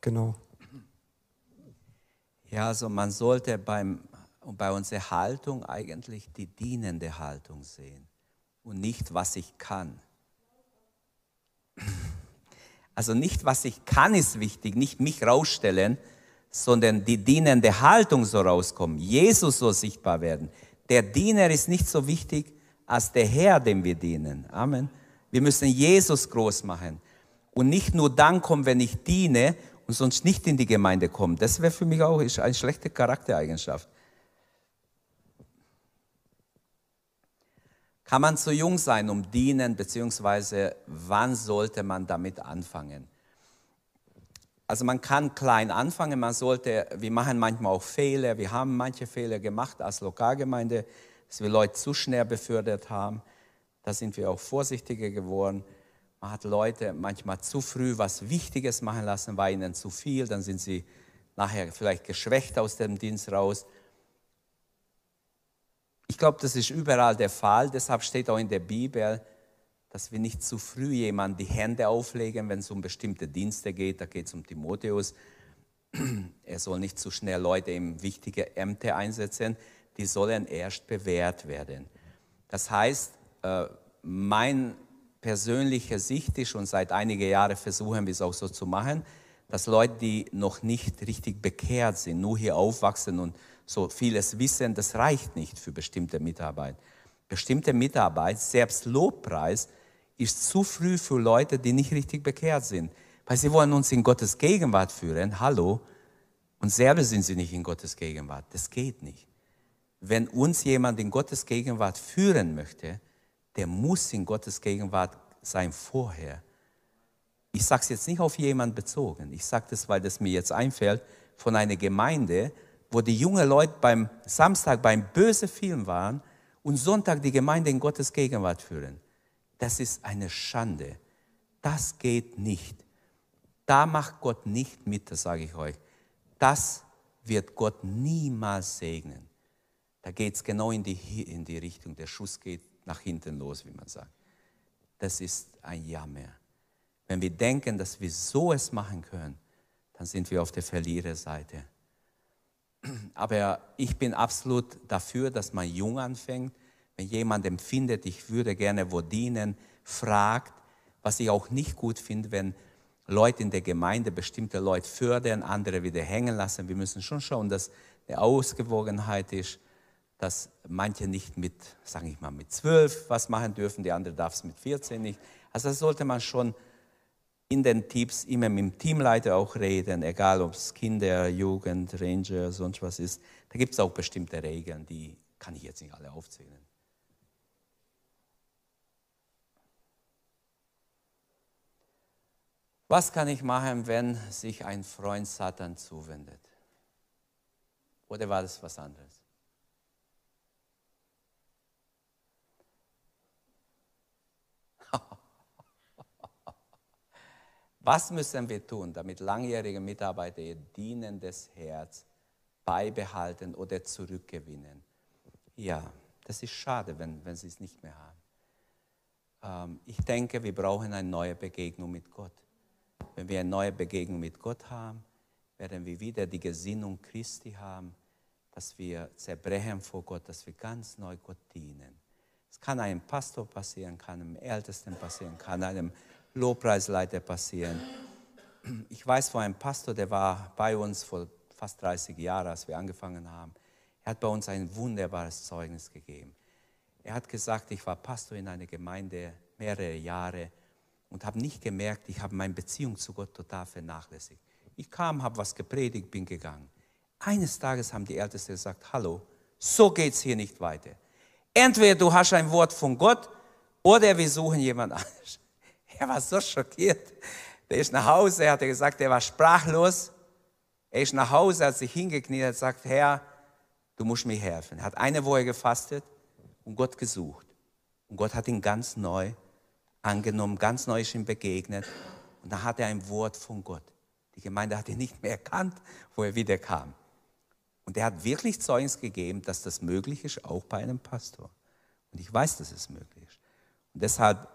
Genau. Ja, also man sollte beim, bei unserer Haltung eigentlich die dienende Haltung sehen und nicht, was ich kann. Also nicht, was ich kann, ist wichtig, nicht mich rausstellen, sondern die dienende Haltung soll rauskommen. Jesus soll sichtbar werden. Der Diener ist nicht so wichtig als der Herr, dem wir dienen. Amen. Wir müssen Jesus groß machen und nicht nur dann kommen, wenn ich diene und sonst nicht in die Gemeinde komme. Das wäre für mich auch eine schlechte Charaktereigenschaft. Kann man zu jung sein, um dienen, beziehungsweise wann sollte man damit anfangen? Also man kann klein anfangen, man sollte, wir machen manchmal auch Fehler, wir haben manche Fehler gemacht als Lokalgemeinde, dass wir Leute zu schnell befördert haben. Da sind wir auch vorsichtiger geworden. Man hat Leute manchmal zu früh was Wichtiges machen lassen, war ihnen zu viel, dann sind sie nachher vielleicht geschwächt aus dem Dienst raus. Ich glaube, das ist überall der Fall. Deshalb steht auch in der Bibel, dass wir nicht zu früh jemand die Hände auflegen, wenn es um bestimmte Dienste geht. Da geht es um Timotheus. Er soll nicht zu schnell Leute in wichtige Ämter einsetzen. Die sollen erst bewährt werden. Das heißt, äh, mein persönliche Sicht ist, und seit einigen Jahren versuchen wir es auch so zu machen, dass Leute, die noch nicht richtig bekehrt sind, nur hier aufwachsen und so vieles wissen, das reicht nicht für bestimmte Mitarbeit. Bestimmte Mitarbeit, selbst Lobpreis, ist zu früh für Leute, die nicht richtig bekehrt sind. Weil sie wollen uns in Gottes Gegenwart führen, hallo, und selber sind sie nicht in Gottes Gegenwart. Das geht nicht. Wenn uns jemand in Gottes Gegenwart führen möchte, der muss in Gottes Gegenwart sein vorher. Ich sage es jetzt nicht auf jemanden bezogen. Ich sage das, weil das mir jetzt einfällt, von einer Gemeinde, wo die jungen Leute beim Samstag beim böse Film waren und Sonntag die Gemeinde in Gottes Gegenwart führen. Das ist eine Schande. Das geht nicht. Da macht Gott nicht mit, das sage ich euch. Das wird Gott niemals segnen. Da geht es genau in die, in die Richtung. Der Schuss geht nach hinten los, wie man sagt. Das ist ein Jammer. Wenn wir denken, dass wir so es machen können, dann sind wir auf der Verliererseite. Aber ich bin absolut dafür, dass man jung anfängt. Wenn jemand empfindet, ich würde gerne wo dienen, fragt, was ich auch nicht gut finde, wenn Leute in der Gemeinde bestimmte Leute fördern, andere wieder hängen lassen. Wir müssen schon schauen, dass eine Ausgewogenheit ist dass manche nicht mit, sage ich mal, mit zwölf was machen dürfen, die andere darf es mit 14 nicht. Also das sollte man schon in den Tipps immer mit dem Teamleiter auch reden, egal ob es Kinder, Jugend, Ranger, sonst was ist. Da gibt es auch bestimmte Regeln, die kann ich jetzt nicht alle aufzählen. Was kann ich machen, wenn sich ein Freund Satan zuwendet? Oder war das was anderes? Was müssen wir tun, damit langjährige Mitarbeiter ihr dienendes Herz beibehalten oder zurückgewinnen? Ja, das ist schade, wenn, wenn sie es nicht mehr haben. Ähm, ich denke, wir brauchen eine neue Begegnung mit Gott. Wenn wir eine neue Begegnung mit Gott haben, werden wir wieder die Gesinnung Christi haben, dass wir zerbrechen vor Gott, dass wir ganz neu Gott dienen. Es kann einem Pastor passieren, kann einem Ältesten passieren, kann einem Lobpreisleiter passieren. Ich weiß von einem Pastor, der war bei uns vor fast 30 Jahren, als wir angefangen haben. Er hat bei uns ein wunderbares Zeugnis gegeben. Er hat gesagt, ich war Pastor in einer Gemeinde mehrere Jahre und habe nicht gemerkt, ich habe meine Beziehung zu Gott total vernachlässigt. Ich kam, habe was gepredigt, bin gegangen. Eines Tages haben die Ältesten gesagt, hallo, so geht es hier nicht weiter. Entweder du hast ein Wort von Gott oder wir suchen jemand anderes. Er war so schockiert. Der ist nach Hause, hat er gesagt, er war sprachlos. Er ist nach Hause, hat sich hingekniet, hat gesagt, Herr, du musst mir helfen. Er hat eine Woche gefastet und Gott gesucht. Und Gott hat ihn ganz neu angenommen, ganz neu ist ihm begegnet. Und dann hat er ein Wort von Gott. Die Gemeinde hat ihn nicht mehr erkannt, wo er wieder kam. Und er hat wirklich Zeugnis gegeben, dass das möglich ist, auch bei einem Pastor. Und ich weiß, dass es möglich ist. Und deshalb,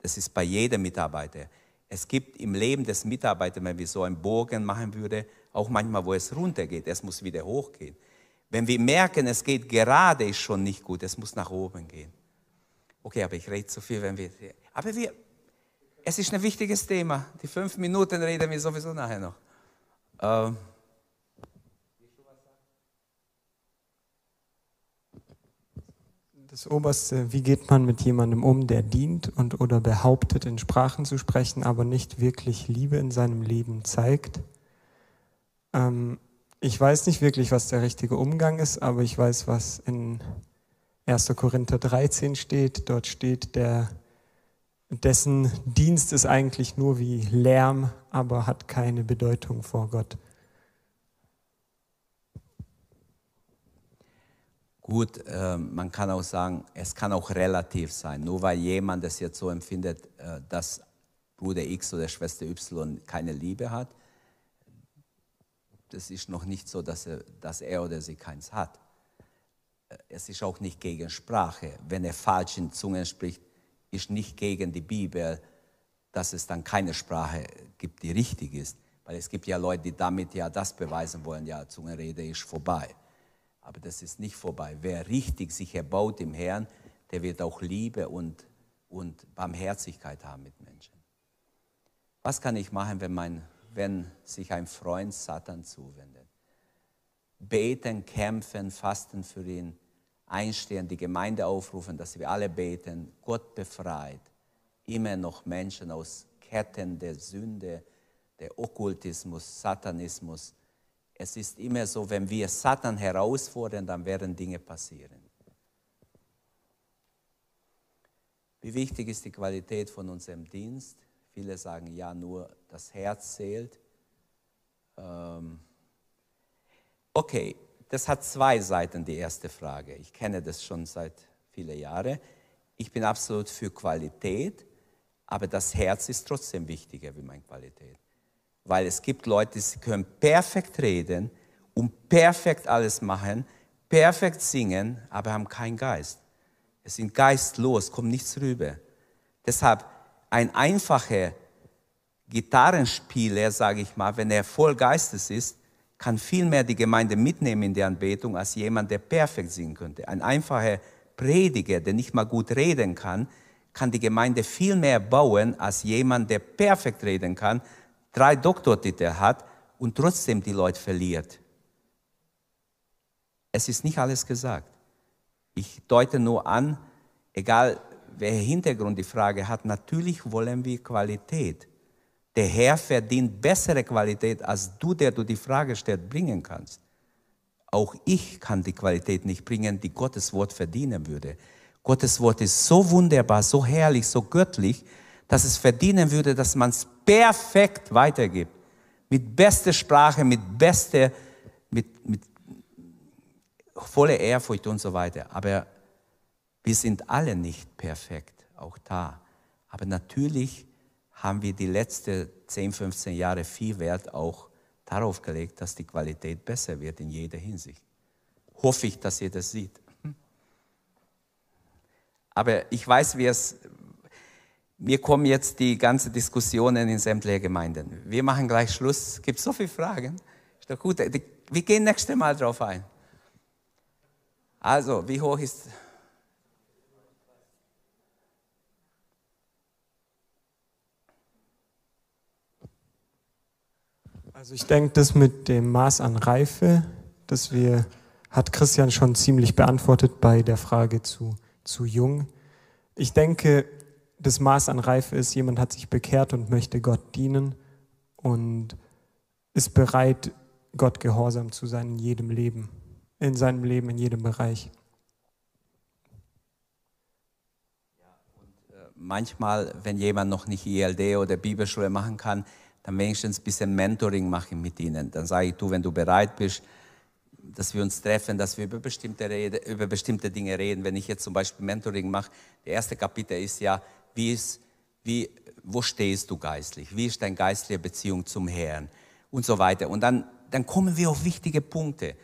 das ist bei jedem Mitarbeiter. Es gibt im Leben des Mitarbeiters, wenn wir so einen Bogen machen würden, auch manchmal, wo es runtergeht. Es muss wieder hochgehen. Wenn wir merken, es geht gerade, ist schon nicht gut. Es muss nach oben gehen. Okay, aber ich rede zu viel, wenn wir. Aber wir, es ist ein wichtiges Thema. Die fünf Minuten reden wir sowieso nachher noch. Ähm, Das Oberste, wie geht man mit jemandem um, der dient und oder behauptet, in Sprachen zu sprechen, aber nicht wirklich Liebe in seinem Leben zeigt? Ähm, ich weiß nicht wirklich, was der richtige Umgang ist, aber ich weiß, was in 1. Korinther 13 steht. Dort steht, der, dessen Dienst ist eigentlich nur wie Lärm, aber hat keine Bedeutung vor Gott. Gut, äh, man kann auch sagen, es kann auch relativ sein. Nur weil jemand es jetzt so empfindet, äh, dass Bruder X oder Schwester Y keine Liebe hat, das ist noch nicht so, dass er, dass er oder sie keins hat. Es ist auch nicht gegen Sprache. Wenn er falsch in Zungen spricht, ist nicht gegen die Bibel, dass es dann keine Sprache gibt, die richtig ist. Weil es gibt ja Leute, die damit ja das beweisen wollen, ja, Zungenrede ist vorbei. Aber das ist nicht vorbei. Wer richtig sich erbaut im Herrn, der wird auch Liebe und, und Barmherzigkeit haben mit Menschen. Was kann ich machen, wenn mein wenn sich ein Freund Satan zuwendet. Beten, kämpfen, fasten für ihn, einstehen, die Gemeinde aufrufen, dass wir alle beten. Gott befreit immer noch Menschen aus Ketten der Sünde, der Okkultismus, Satanismus. Es ist immer so, wenn wir Satan herausfordern, dann werden Dinge passieren. Wie wichtig ist die Qualität von unserem Dienst? Viele sagen, ja, nur das Herz zählt. Ähm okay, das hat zwei Seiten, die erste Frage. Ich kenne das schon seit vielen Jahren. Ich bin absolut für Qualität, aber das Herz ist trotzdem wichtiger wie meine Qualität. Weil es gibt Leute, die können perfekt reden und perfekt alles machen, perfekt singen, aber haben keinen Geist. Es sind geistlos, kommt nichts rüber. Deshalb ein einfacher Gitarrenspieler, sage ich mal, wenn er voll Geistes ist, kann viel mehr die Gemeinde mitnehmen in der Anbetung als jemand, der perfekt singen könnte. Ein einfacher Prediger, der nicht mal gut reden kann, kann die Gemeinde viel mehr bauen als jemand, der perfekt reden kann, drei Doktortitel hat und trotzdem die Leute verliert. Es ist nicht alles gesagt. Ich deute nur an, egal welcher Hintergrund die Frage hat, natürlich wollen wir Qualität. Der Herr verdient bessere Qualität, als du, der du die Frage stellst, bringen kannst. Auch ich kann die Qualität nicht bringen, die Gottes Wort verdienen würde. Gottes Wort ist so wunderbar, so herrlich, so göttlich, dass es verdienen würde, dass man es perfekt weitergibt. Mit bester Sprache, mit bester, mit, mit voller Ehrfurcht und so weiter. Aber wir sind alle nicht perfekt, auch da. Aber natürlich haben wir die letzten 10, 15 Jahre viel Wert auch darauf gelegt, dass die Qualität besser wird in jeder Hinsicht. Hoffe ich, dass ihr das seht. Aber ich weiß, wie es, mir kommen jetzt die ganzen Diskussionen in sämtliche Gemeinden. Wir machen gleich Schluss. Es gibt so viele Fragen. Ist doch gut. Wir gehen nächstes Mal drauf ein. Also, wie hoch ist Also ich denke, das mit dem Maß an Reife, das wir, hat Christian schon ziemlich beantwortet bei der Frage zu, zu jung. Ich denke, das Maß an Reife ist, jemand hat sich bekehrt und möchte Gott dienen und ist bereit, Gott gehorsam zu sein in jedem Leben, in seinem Leben, in jedem Bereich. manchmal, wenn jemand noch nicht ILD oder Bibelschule machen kann, dann wenigstens ein bisschen Mentoring machen mit ihnen. Dann sage ich, du, wenn du bereit bist, dass wir uns treffen, dass wir über bestimmte, Rede, über bestimmte Dinge reden. Wenn ich jetzt zum Beispiel Mentoring mache, der erste Kapitel ist ja, wie ist, wie, wo stehst du geistlich? Wie ist deine geistliche Beziehung zum Herrn? Und so weiter. Und dann, dann kommen wir auf wichtige Punkte.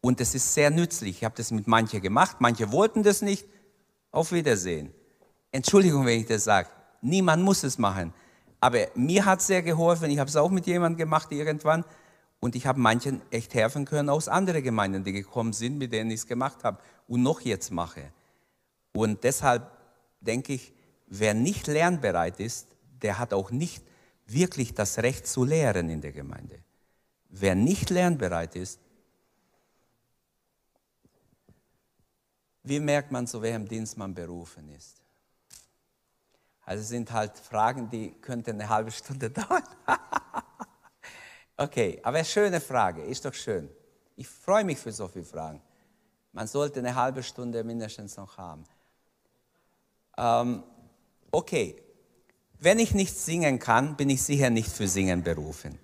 Und es ist sehr nützlich. Ich habe das mit manchen gemacht, manche wollten das nicht. Auf Wiedersehen. Entschuldigung, wenn ich das sage. Niemand muss es machen. Aber mir hat es sehr geholfen. Ich habe es auch mit jemandem gemacht irgendwann. Und ich habe manchen echt helfen können aus anderen Gemeinden, die gekommen sind, mit denen ich es gemacht habe und noch jetzt mache. Und deshalb denke ich, wer nicht lernbereit ist, der hat auch nicht wirklich das Recht zu lehren in der Gemeinde. Wer nicht lernbereit ist, wie merkt man, zu welchem Dienst man berufen ist? Also sind halt Fragen, die könnten eine halbe Stunde dauern. okay, aber eine schöne Frage, ist doch schön. Ich freue mich für so viele Fragen. Man sollte eine halbe Stunde mindestens noch haben. Ähm, okay, wenn ich nicht singen kann, bin ich sicher nicht für Singen berufen.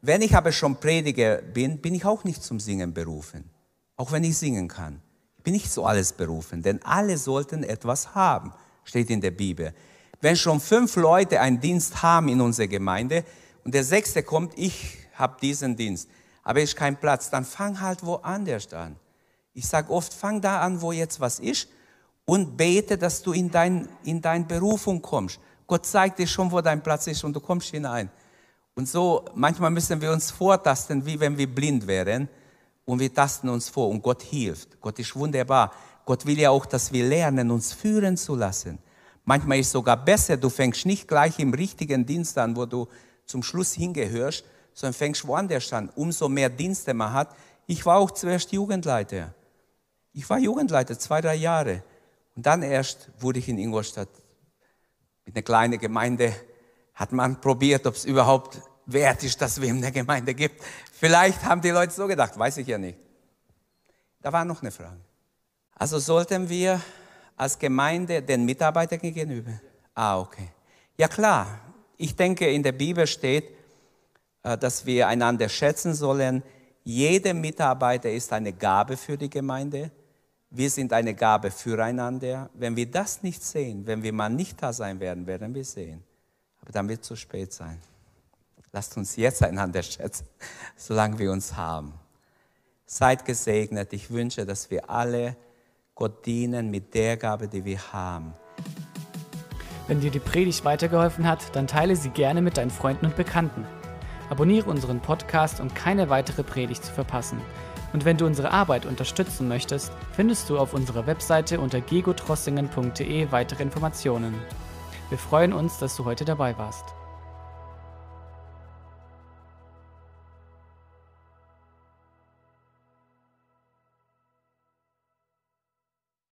Wenn ich aber schon Prediger bin, bin ich auch nicht zum Singen berufen. Auch wenn ich singen kann. Ich bin nicht so alles berufen, denn alle sollten etwas haben steht in der Bibel. Wenn schon fünf Leute einen Dienst haben in unserer Gemeinde und der sechste kommt, ich habe diesen Dienst, aber ist kein Platz, dann fang halt woanders an. Ich sage oft, fang da an, wo jetzt was ist und bete, dass du in dein, in dein Berufung kommst. Gott zeigt dir schon, wo dein Platz ist und du kommst hinein. Und so, manchmal müssen wir uns vortasten, wie wenn wir blind wären und wir tasten uns vor und Gott hilft. Gott ist wunderbar. Gott will ja auch, dass wir lernen, uns führen zu lassen. Manchmal ist es sogar besser, du fängst nicht gleich im richtigen Dienst an, wo du zum Schluss hingehörst, sondern fängst woanders an. Umso mehr Dienste man hat. Ich war auch zuerst Jugendleiter. Ich war Jugendleiter, zwei, drei Jahre. Und dann erst wurde ich in Ingolstadt mit einer kleinen Gemeinde, hat man probiert, ob es überhaupt wert ist, dass wir in der Gemeinde gibt. Vielleicht haben die Leute so gedacht, weiß ich ja nicht. Da war noch eine Frage. Also sollten wir als Gemeinde den Mitarbeitern gegenüber? Ah, okay. Ja klar, ich denke, in der Bibel steht, äh, dass wir einander schätzen sollen. Jeder Mitarbeiter ist eine Gabe für die Gemeinde. Wir sind eine Gabe füreinander. Wenn wir das nicht sehen, wenn wir mal nicht da sein werden, werden wir sehen. Aber dann wird es zu spät sein. Lasst uns jetzt einander schätzen, solange wir uns haben. Seid gesegnet. Ich wünsche, dass wir alle Gott dienen mit der Gabe, die wir haben. Wenn dir die Predigt weitergeholfen hat, dann teile sie gerne mit deinen Freunden und Bekannten. Abonniere unseren Podcast, um keine weitere Predigt zu verpassen. Und wenn du unsere Arbeit unterstützen möchtest, findest du auf unserer Webseite unter gegotrossingen.de weitere Informationen. Wir freuen uns, dass du heute dabei warst.